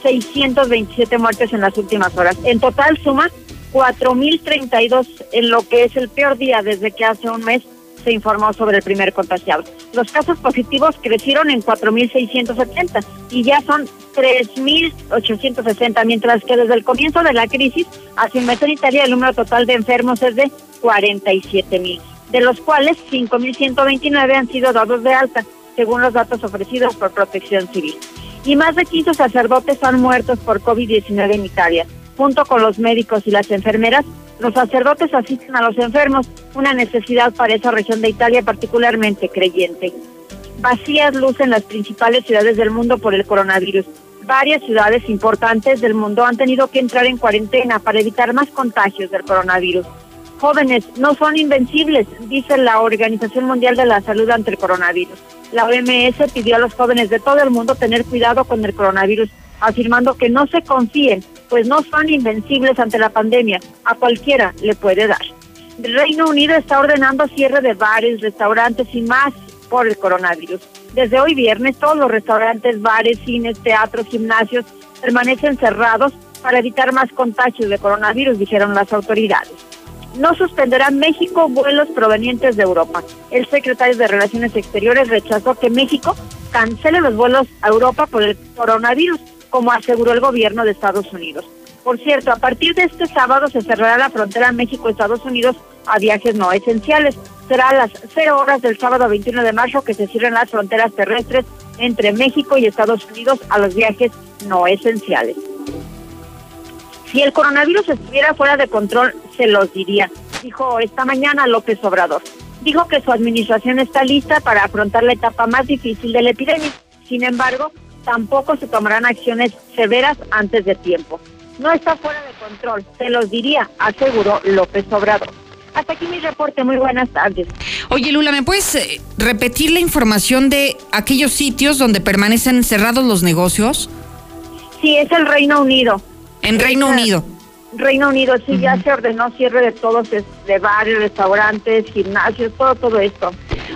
627 muertes en las últimas horas. En total suma 4.032 en lo que es el peor día desde que hace un mes se informó sobre el primer contagiado. Los casos positivos crecieron en 4.670 y ya son 3.860, mientras que desde el comienzo de la crisis, un mes en Italia, el número total de enfermos es de 47.000, de los cuales 5.129 han sido dados de alta, según los datos ofrecidos por Protección Civil. Y más de 15 sacerdotes han muerto por COVID-19 en Italia. Junto con los médicos y las enfermeras, los sacerdotes asisten a los enfermos, una necesidad para esa región de Italia particularmente creyente. Vacías lucen las principales ciudades del mundo por el coronavirus. Varias ciudades importantes del mundo han tenido que entrar en cuarentena para evitar más contagios del coronavirus. Jóvenes no son invencibles, dice la Organización Mundial de la Salud ante el coronavirus. La OMS pidió a los jóvenes de todo el mundo tener cuidado con el coronavirus, afirmando que no se confíen, pues no son invencibles ante la pandemia. A cualquiera le puede dar. El Reino Unido está ordenando cierre de bares, restaurantes y más por el coronavirus. Desde hoy viernes todos los restaurantes, bares, cines, teatros, gimnasios permanecen cerrados para evitar más contagios de coronavirus, dijeron las autoridades no suspenderá México vuelos provenientes de Europa. El secretario de Relaciones Exteriores rechazó que México cancele los vuelos a Europa por el coronavirus, como aseguró el gobierno de Estados Unidos. Por cierto, a partir de este sábado se cerrará la frontera México-Estados Unidos a viajes no esenciales. Será a las 0 horas del sábado 21 de marzo que se cierren las fronteras terrestres entre México y Estados Unidos a los viajes no esenciales. Si el coronavirus estuviera fuera de control, se los diría, dijo esta mañana López Obrador. Dijo que su administración está lista para afrontar la etapa más difícil de la epidemia. Sin embargo, tampoco se tomarán acciones severas antes de tiempo. No está fuera de control, se los diría, aseguró López Obrador. Hasta aquí mi reporte, muy buenas tardes. Oye Lula, ¿me puedes eh, repetir la información de aquellos sitios donde permanecen cerrados los negocios? Sí, es el Reino Unido. En Reino Unido. Reino Unido sí ya se ordenó cierre de todos, de bares, restaurantes, gimnasios, todo, todo esto.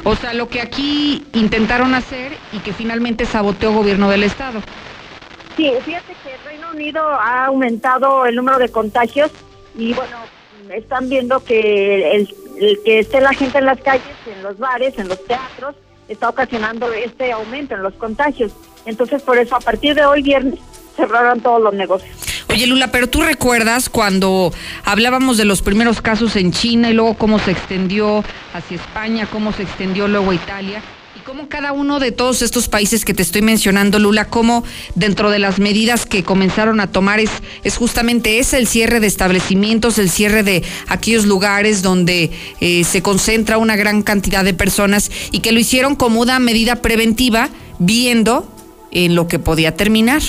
O sea, lo que aquí intentaron hacer y que finalmente saboteó gobierno del estado. Sí, fíjate que el Reino Unido ha aumentado el número de contagios y bueno, están viendo que el, el que esté la gente en las calles, en los bares, en los teatros, está ocasionando este aumento en los contagios. Entonces, por eso, a partir de hoy viernes, cerraron todos los negocios. Oye, Lula, pero tú recuerdas cuando hablábamos de los primeros casos en China y luego cómo se extendió hacia España, cómo se extendió luego a Italia y cómo cada uno de todos estos países que te estoy mencionando, Lula, cómo dentro de las medidas que comenzaron a tomar es, es justamente ese, el cierre de establecimientos, el cierre de aquellos lugares donde eh, se concentra una gran cantidad de personas y que lo hicieron como una medida preventiva viendo en lo que podía terminar.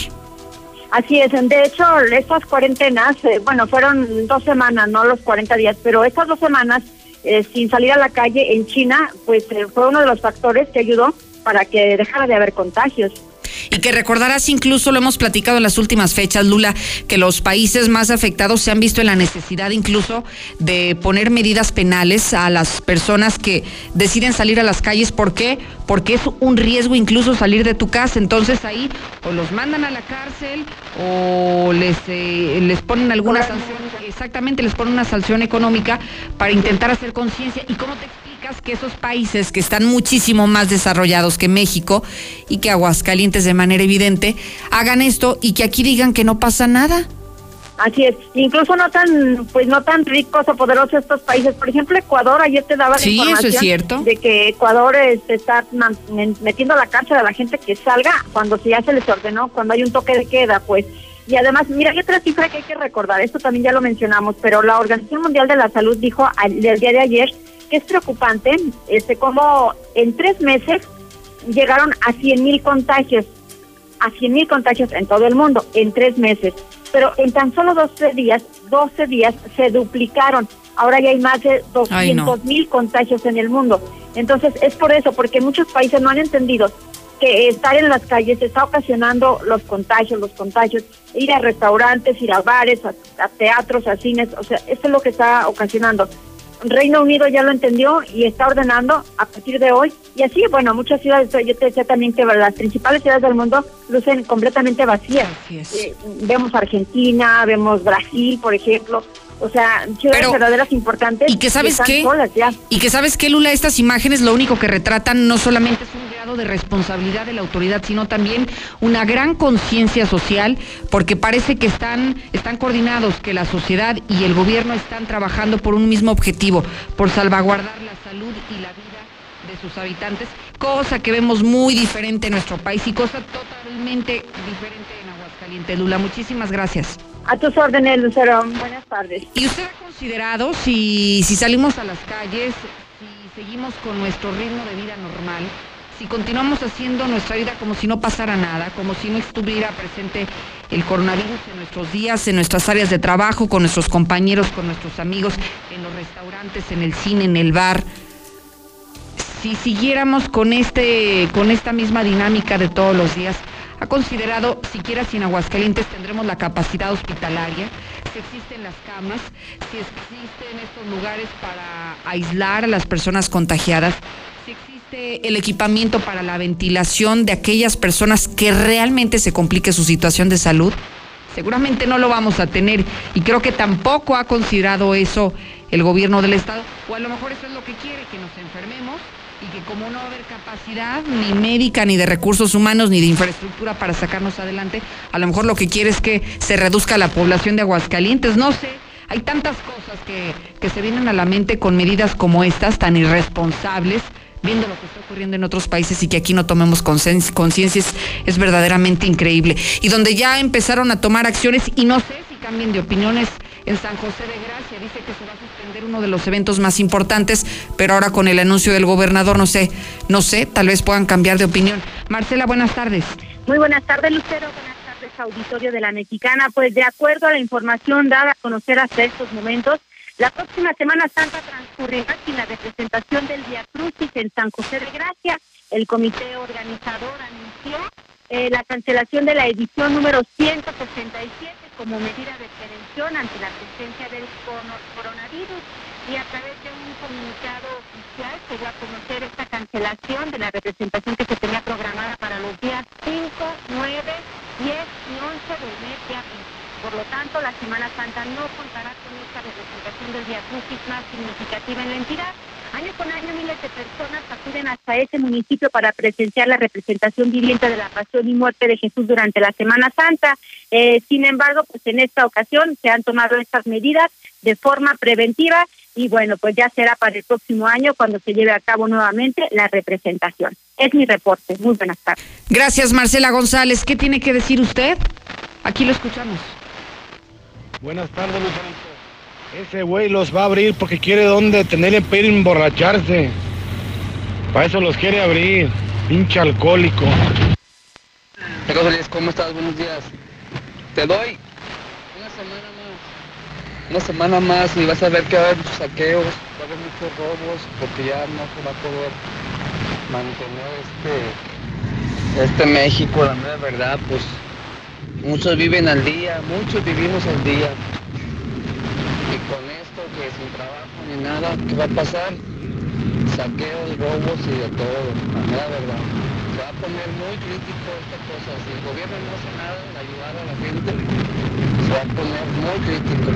Así es, de hecho, estas cuarentenas, eh, bueno, fueron dos semanas, no los 40 días, pero estas dos semanas eh, sin salir a la calle en China, pues eh, fue uno de los factores que ayudó para que dejara de haber contagios. Y que recordarás, incluso lo hemos platicado en las últimas fechas, Lula, que los países más afectados se han visto en la necesidad incluso de poner medidas penales a las personas que deciden salir a las calles. ¿Por qué? Porque es un riesgo incluso salir de tu casa. Entonces ahí o los mandan a la cárcel o les, eh, les ponen alguna sanción, exactamente, les ponen una sanción económica para intentar hacer conciencia. ¿Y cómo te que esos países que están muchísimo más desarrollados que México y que Aguascalientes de manera evidente hagan esto y que aquí digan que no pasa nada? Así es, incluso no tan, pues no tan ricos o poderosos estos países. Por ejemplo, Ecuador, ayer te daba la Sí, eso es información cierto. de que Ecuador este, está metiendo a la cárcel a la gente que salga cuando se- ya se les ordenó, cuando hay un toque de queda, pues. Y además, mira, hay otra cifra que hay que recordar, esto también ya lo mencionamos, pero la Organización Mundial de la Salud dijo al- el día de ayer que es preocupante, este, como en tres meses llegaron a 100 mil contagios a 100 mil contagios en todo el mundo en tres meses. Pero en tan solo 12 días, 12 días se duplicaron. Ahora ya hay más de Ay, no. 200 mil contagios en el mundo. Entonces es por eso, porque muchos países no han entendido que estar en las calles está ocasionando los contagios, los contagios, ir a restaurantes, ir a bares, a, a teatros, a cines, o sea, eso es lo que está ocasionando. Reino Unido ya lo entendió y está ordenando a partir de hoy. Y así, bueno, muchas ciudades, yo te decía también que las principales ciudades del mundo lucen completamente vacías. Eh, vemos Argentina, vemos Brasil, por ejemplo. O sea, verdaderas importantes. Y que sabes están qué, solas ya. y que sabes qué, Lula, estas imágenes lo único que retratan no solamente es un grado de responsabilidad de la autoridad, sino también una gran conciencia social, porque parece que están, están coordinados, que la sociedad y el gobierno están trabajando por un mismo objetivo, por salvaguardar la salud y la vida de sus habitantes, cosa que vemos muy diferente en nuestro país y cosa totalmente diferente en Aguascalientes. Lula, muchísimas gracias. A tus órdenes, Lucero. Buenas tardes. ¿Y usted ha considerado si, si salimos a las calles, si seguimos con nuestro ritmo de vida normal, si continuamos haciendo nuestra vida como si no pasara nada, como si no estuviera presente el coronavirus en nuestros días, en nuestras áreas de trabajo, con nuestros compañeros, con nuestros amigos, en los restaurantes, en el cine, en el bar? Si siguiéramos con este, con esta misma dinámica de todos los días, ¿ha considerado siquiera si en Aguascalientes tendremos la capacidad hospitalaria? Si existen las camas, si existen estos lugares para aislar a las personas contagiadas, si existe el equipamiento para la ventilación de aquellas personas que realmente se complique su situación de salud. Seguramente no lo vamos a tener y creo que tampoco ha considerado eso el gobierno del estado, o a lo mejor eso es lo que quiere, que nos enfermemos que como no va a haber capacidad ni médica, ni de recursos humanos, ni de infraestructura para sacarnos adelante, a lo mejor lo que quiere es que se reduzca la población de Aguascalientes, no sé. Hay tantas cosas que, que se vienen a la mente con medidas como estas, tan irresponsables, viendo lo que está ocurriendo en otros países y que aquí no tomemos conciencia es verdaderamente increíble. Y donde ya empezaron a tomar acciones y no sé si cambien de opiniones en San José de Gracia, dice que se va a suspender uno de los eventos más importantes, pero ahora con el anuncio del gobernador no sé, no sé, tal vez puedan cambiar de opinión. Marcela, buenas tardes. Muy buenas tardes, Lucero. Buenas tardes, auditorio de la Mexicana. Pues de acuerdo a la información dada a conocer hasta estos momentos, la próxima Semana Santa transcurrirá sin la representación del Via Crucis en San José de Gracia. El comité organizador anunció eh, la cancelación de la edición número 167 como medida de prevención ante la presencia del coronavirus y a través de un comunicado oficial se dio a conocer esta cancelación de la representación que se tenía programada para los días 5, 9, 10 y 11 del mes de abril. Por lo tanto, la Semana Santa no contará con esta representación del Via Crucis más significativa en la entidad. Año con año, miles de personas acuden hasta ese municipio para presenciar la representación viviente de la pasión y muerte de Jesús durante la Semana Santa. Eh, sin embargo, pues en esta ocasión se han tomado estas medidas de forma preventiva y bueno, pues ya será para el próximo año cuando se lleve a cabo nuevamente la representación. Es mi reporte. Muy buenas tardes. Gracias, Marcela González. ¿Qué tiene que decir usted? Aquí lo escuchamos. Buenas tardes, Lucerito. Ese güey los va a abrir porque quiere donde tener para ir a emborracharse. Para eso los quiere abrir. Pinche alcohólico. ¿Cómo estás? Buenos días. Te doy una semana más. Una semana más y vas a ver que va a haber muchos saqueos, va a haber muchos robos, porque ya no se va a poder mantener este Este México, la mera verdad, pues muchos viven al día, muchos vivimos al día. Que sin trabajo ni nada, ¿qué va a pasar? Saqueos, robos y de todo, la mera verdad. Se va a poner muy crítico esta cosa. Si el gobierno no hace nada en ayudar a la gente, se va a poner muy crítico.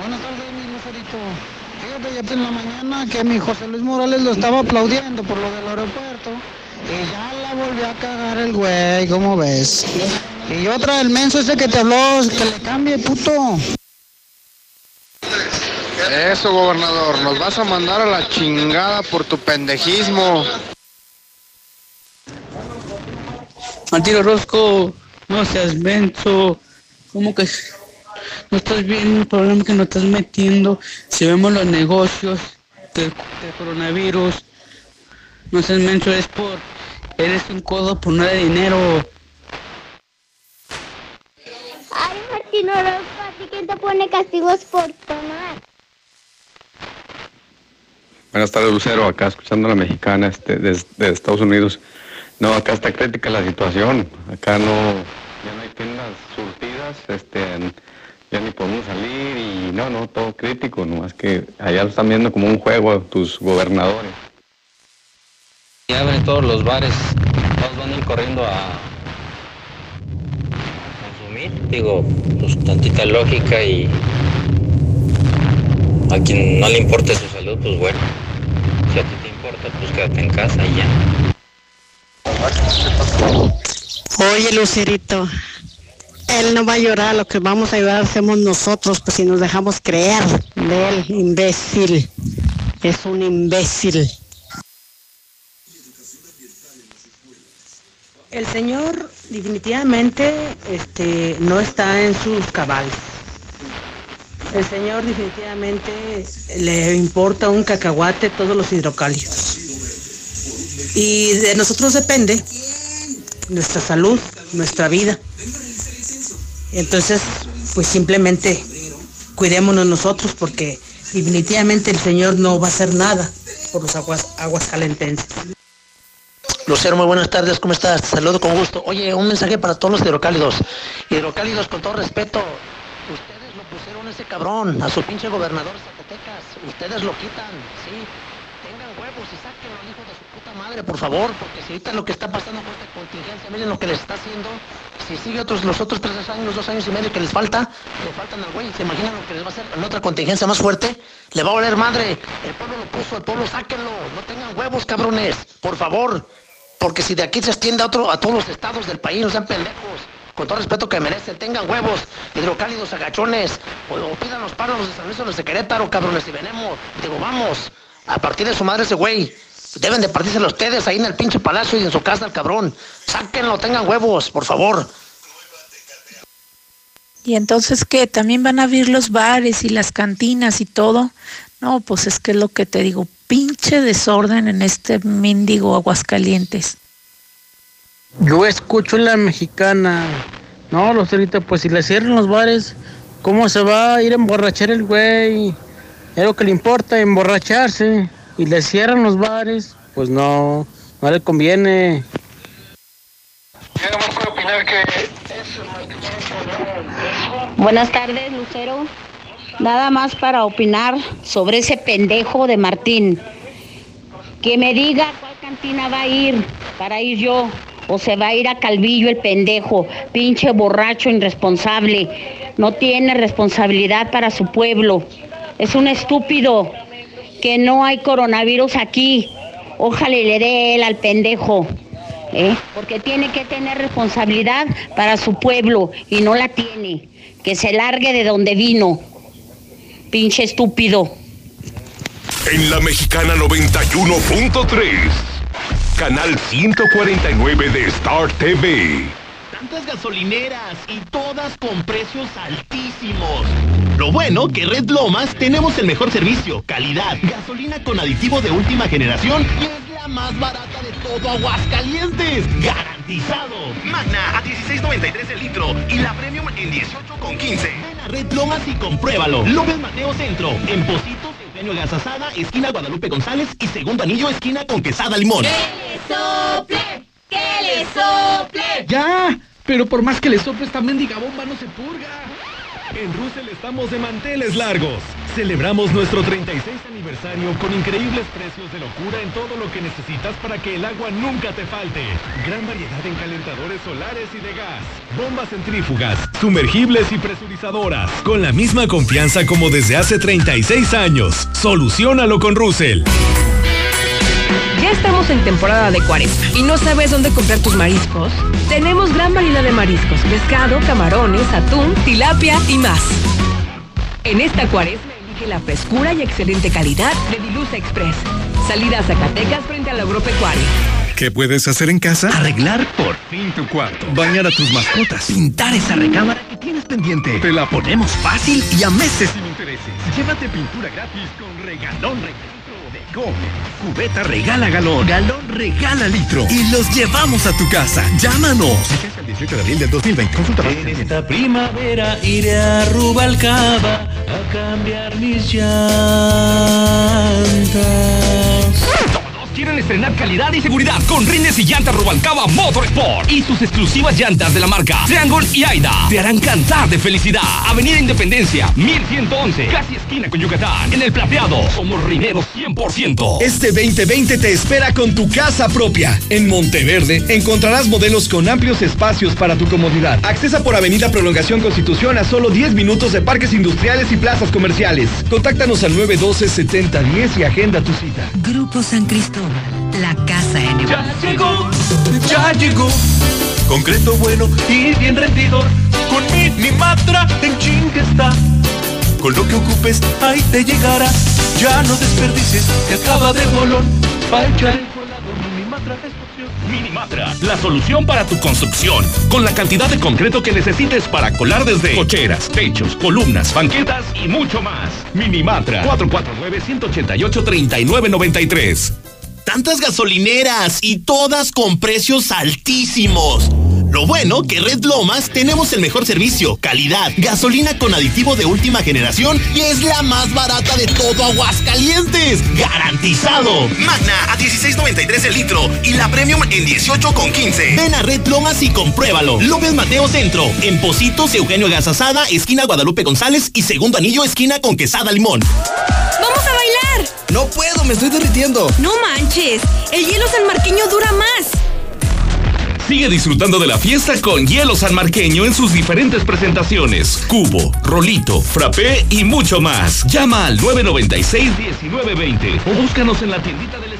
Buenas tardes, mi Lucerito. Fíjate, ya en la mañana que mi José Luis Morales lo estaba aplaudiendo por lo del aeropuerto. Y ya la volvió a cagar el güey, ¿cómo ves? Y otra, el menso ese que te habló, que le cambie, puto. Eso, gobernador, nos vas a mandar a la chingada por tu pendejismo. Martín Orozco, no seas menso. ¿Cómo que no estás viendo el problema que nos estás metiendo? Si vemos los negocios del, del coronavirus, no seas menso, es por. Eres un codo por nada de dinero. Martín Orozco, ¿a ti quién te pone castigos por tomar? Buenas tardes, Lucero. Acá escuchando a la mexicana este, desde Estados Unidos. No, acá está crítica la situación. Acá no, ya no hay tiendas surtidas, este, ya ni podemos salir y no, no, todo crítico. Nomás que allá lo están viendo como un juego tus gobernadores. Y abren todos los bares, todos van a ir corriendo a Digo, pues tantita lógica y a quien no le importe su salud, pues bueno. Si a ti te importa, pues quédate en casa y ya. Oye, Lucerito, él no va a llorar, lo que vamos a ayudar hacemos nosotros, pues si nos dejamos creer de él, imbécil. Es un imbécil. El señor definitivamente este, no está en sus cabales. El señor definitivamente le importa un cacahuate todos los hidrocálidos. Y de nosotros depende nuestra salud, nuestra vida. Entonces, pues simplemente cuidémonos nosotros porque definitivamente el Señor no va a hacer nada por los aguas, aguas calentenses. Lucero, muy buenas tardes, ¿cómo estás? Te saludo con gusto. Oye, un mensaje para todos los hidrocálidos. Hidrocálidos, con todo respeto, ustedes lo pusieron a ese cabrón, a su pinche gobernador de Zacatecas. Ustedes lo quitan, ¿sí? Tengan huevos y sáquenlo al hijo de su puta madre, por favor, porque si ahorita lo que está pasando con esta contingencia, miren lo que les está haciendo. Si sigue otros, los otros tres años, dos años y medio que les falta, le faltan al güey, ¿se imaginan lo que les va a hacer en otra contingencia más fuerte? Le va a valer madre. El pueblo lo puso, el pueblo sáquenlo. No tengan huevos, cabrones, por favor. Porque si de aquí se extiende a, otro, a todos los estados del país, no sean pendejos. Con todo respeto que merecen, tengan huevos, hidrocálidos, agachones, o, o pidan los paros de San Luis los de Querétaro, cabrones, y venemos. Digo, vamos, a partir de su madre ese güey. Deben de partírselo ustedes ahí en el pinche palacio y en su casa el cabrón. Sáquenlo, tengan huevos, por favor. ¿Y entonces qué? ¿También van a abrir los bares y las cantinas y todo? No, pues es que es lo que te digo, pinche desorden en este mendigo Aguascalientes. Yo escucho la mexicana. No, Lucerito, pues si le cierran los bares, ¿cómo se va a ir a emborrachar el güey? Es lo que le importa, emborracharse. Y le cierran los bares, pues no, no le conviene. Buenas tardes, Lucero. Nada más para opinar sobre ese pendejo de Martín. Que me diga cuál cantina va a ir para ir yo. O se va a ir a Calvillo el pendejo, pinche borracho irresponsable. No tiene responsabilidad para su pueblo. Es un estúpido. Que no hay coronavirus aquí. Ojalá le dé él al pendejo. ¿eh? Porque tiene que tener responsabilidad para su pueblo y no la tiene. Que se largue de donde vino. Pinche estúpido. En la mexicana 91.3, canal 149 de Star TV. Tantas gasolineras y todas con precios altísimos. Lo bueno que Red Lomas tenemos el mejor servicio, calidad, gasolina con aditivo de última generación y es la más barata de todo Aguascalientes. Garantizado. Magna a 16.93 el litro y la Premium en 18.15. Ven a Red Lomas y compruébalo. López Mateo Centro, en Positos, en Eugenio Gasasada, esquina Guadalupe González y segundo anillo, esquina con quesada limón. ¡Que le sople! ¡Que le sople! ¡Ya! Pero por más que le sople esta mendiga bomba no se purga. En Russell estamos de manteles largos. Celebramos nuestro 36 aniversario con increíbles precios de locura en todo lo que necesitas para que el agua nunca te falte. Gran variedad en calentadores solares y de gas, bombas centrífugas, sumergibles y presurizadoras. Con la misma confianza como desde hace 36 años. Solucionalo con Russell. Ya estamos en temporada de cuaresma y no sabes dónde comprar tus mariscos. Tenemos gran variedad de mariscos, pescado, camarones, atún, tilapia y más. En esta cuaresma elige la frescura y excelente calidad de Dilusa Express. Salida a Zacatecas frente al agropecuario. ¿Qué puedes hacer en casa? Arreglar por fin tu cuarto. Bañar a tus mascotas. Pintar esa recámara que tienes pendiente. Te la ponemos fácil y a meses sin intereses. Llévate pintura gratis con regalón regalito Cubeta regala galón. Galón regala litro. Y los llevamos a tu casa. Llámanos. El 18 de abril del 2020. Consulta más. En esta primavera iré a Rubalcaba a cambiar mis llantas. Quieren estrenar calidad y seguridad con rines y llantas Rubalcaba Motorsport y sus exclusivas llantas de la marca Triangle y Aida te harán cantar de felicidad. Avenida Independencia, 1111, casi esquina con Yucatán. En el plateado, somos rineros 100%. Este 2020 te espera con tu casa propia. En Monteverde encontrarás modelos con amplios espacios para tu comodidad. Accesa por Avenida Prolongación Constitución a solo 10 minutos de parques industriales y plazas comerciales. Contáctanos al 912-7010 y agenda tu cita. Grupo San Cristóbal, la casa en Ya llegó, ya llegó. Concreto bueno y bien rendidor. Con Minimatra en chingue está. Con lo que ocupes, ahí te llegará. Ya no desperdicies, que acaba de bolón. Pa' echar el colador, Minimatra es. Minimatra, la solución para tu construcción, con la cantidad de concreto que necesites para colar desde cocheras, techos, columnas, banquetas y mucho más. Minimatra, 449-188-3993. Tantas gasolineras y todas con precios altísimos. Lo bueno que Red Lomas tenemos el mejor servicio, calidad, gasolina con aditivo de última generación y es la más barata de todo Aguascalientes. ¡Garantizado! Magna a 16.93 el litro y la Premium en 18.15. Ven a Red Lomas y compruébalo. López Mateo Centro, en Positos, Eugenio Gasasada, esquina Guadalupe González y segundo anillo, esquina con quesada limón. ¡Vamos a bailar! No puedo, me estoy derritiendo. No manches, el hielo sanmarqueño dura más. Sigue disfrutando de la fiesta con hielo sanmarqueño en sus diferentes presentaciones. Cubo, rolito, frappé y mucho más. Llama al 996-1920 o búscanos en la tiendita de.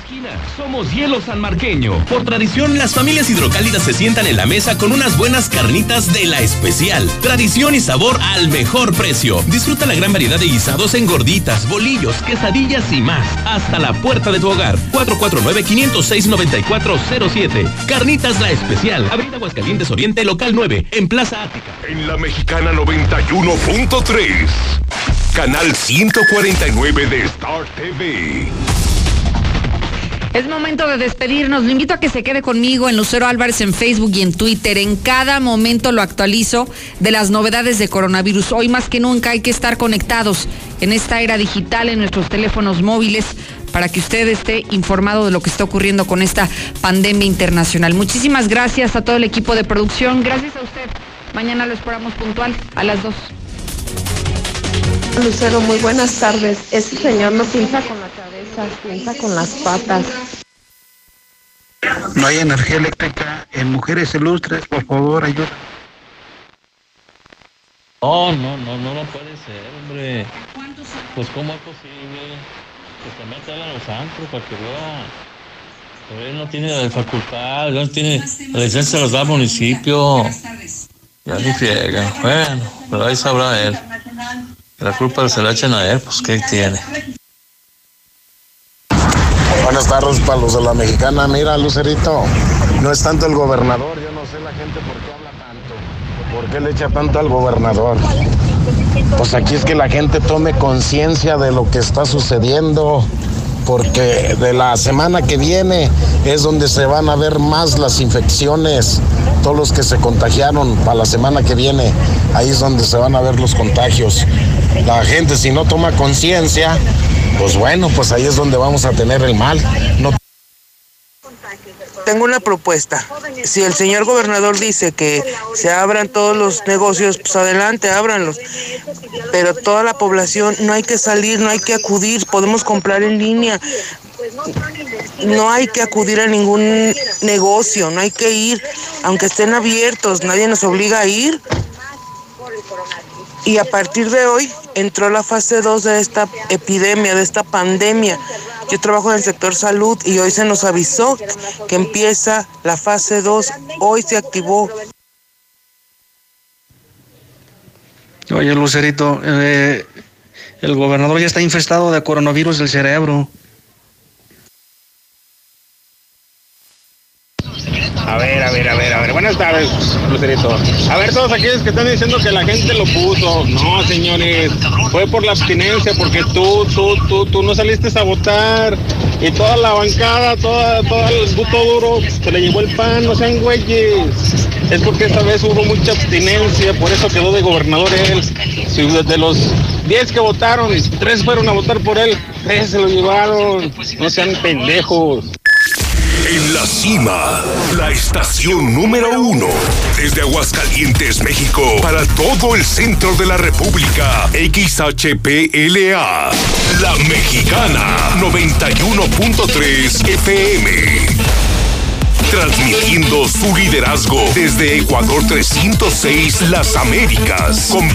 Somos Hielo Sanmarqueño. Por tradición, las familias hidrocálidas se sientan en la mesa con unas buenas carnitas de la especial. Tradición y sabor al mejor precio. Disfruta la gran variedad de guisados en gorditas, bolillos, quesadillas y más. Hasta la puerta de tu hogar. 449-506-9407. Carnitas la especial. Avenida Aguascalientes Oriente, local 9, en Plaza Ática. En la Mexicana 91.3. Canal 149 de Star TV. Es momento de despedirnos. Lo invito a que se quede conmigo en Lucero Álvarez en Facebook y en Twitter. En cada momento lo actualizo de las novedades de coronavirus. Hoy más que nunca hay que estar conectados en esta era digital, en nuestros teléfonos móviles, para que usted esté informado de lo que está ocurriendo con esta pandemia internacional. Muchísimas gracias a todo el equipo de producción. Gracias a usted. Mañana lo esperamos puntual a las 2. Lucero, muy buenas tardes. Este señor no pinta con cabeza, pinta con las patas. No hay energía eléctrica en mujeres ilustres, por favor, ayuda. No, no, no, no, no puede ser, hombre. Pues cómo es posible que se meta a los antros para que vea. Pero él no tiene la facultad, él no tiene la licencia los da el municipio. Ya ni friega. Bueno, pero ahí sabrá él. La culpa se la echen a él, pues ¿qué tiene? Buenas tardes para los de la mexicana. Mira, Lucerito, no es tanto el gobernador. Yo no sé la gente por qué habla tanto. ¿Por qué le echa tanto al gobernador? Pues aquí es que la gente tome conciencia de lo que está sucediendo. Porque de la semana que viene es donde se van a ver más las infecciones. Todos los que se contagiaron para la semana que viene, ahí es donde se van a ver los contagios. La gente si no toma conciencia, pues bueno, pues ahí es donde vamos a tener el mal. No Tengo una propuesta. Si el señor gobernador dice que se abran todos los negocios, pues adelante, ábranlos. Pero toda la población no hay que salir, no hay que acudir, podemos comprar en línea. No hay que acudir a ningún negocio, no hay que ir, aunque estén abiertos, nadie nos obliga a ir. Y a partir de hoy entró la fase 2 de esta epidemia, de esta pandemia. Yo trabajo en el sector salud y hoy se nos avisó que empieza la fase 2. Hoy se activó. Oye, Lucerito, eh, el gobernador ya está infestado de coronavirus del cerebro. A ver, a ver, a ver, a ver. Buenas tardes, Lucerito. A ver, todos aquellos que están diciendo que la gente lo puso. No, señores. Fue por la abstinencia, porque tú, tú, tú, tú no saliste a votar. Y toda la bancada, toda, todo el puto duro, se le llevó el pan, no sean güeyes. Es porque esta vez hubo mucha abstinencia, por eso quedó de gobernador él. Si de los 10 que votaron, 3 fueron a votar por él, 3 se lo llevaron. No sean pendejos. En la cima, la estación número uno. Desde Aguascalientes, México, para todo el centro de la República. XHPLA. La Mexicana, 91.3 FM. Transmitiendo su liderazgo desde Ecuador 306, Las Américas. Con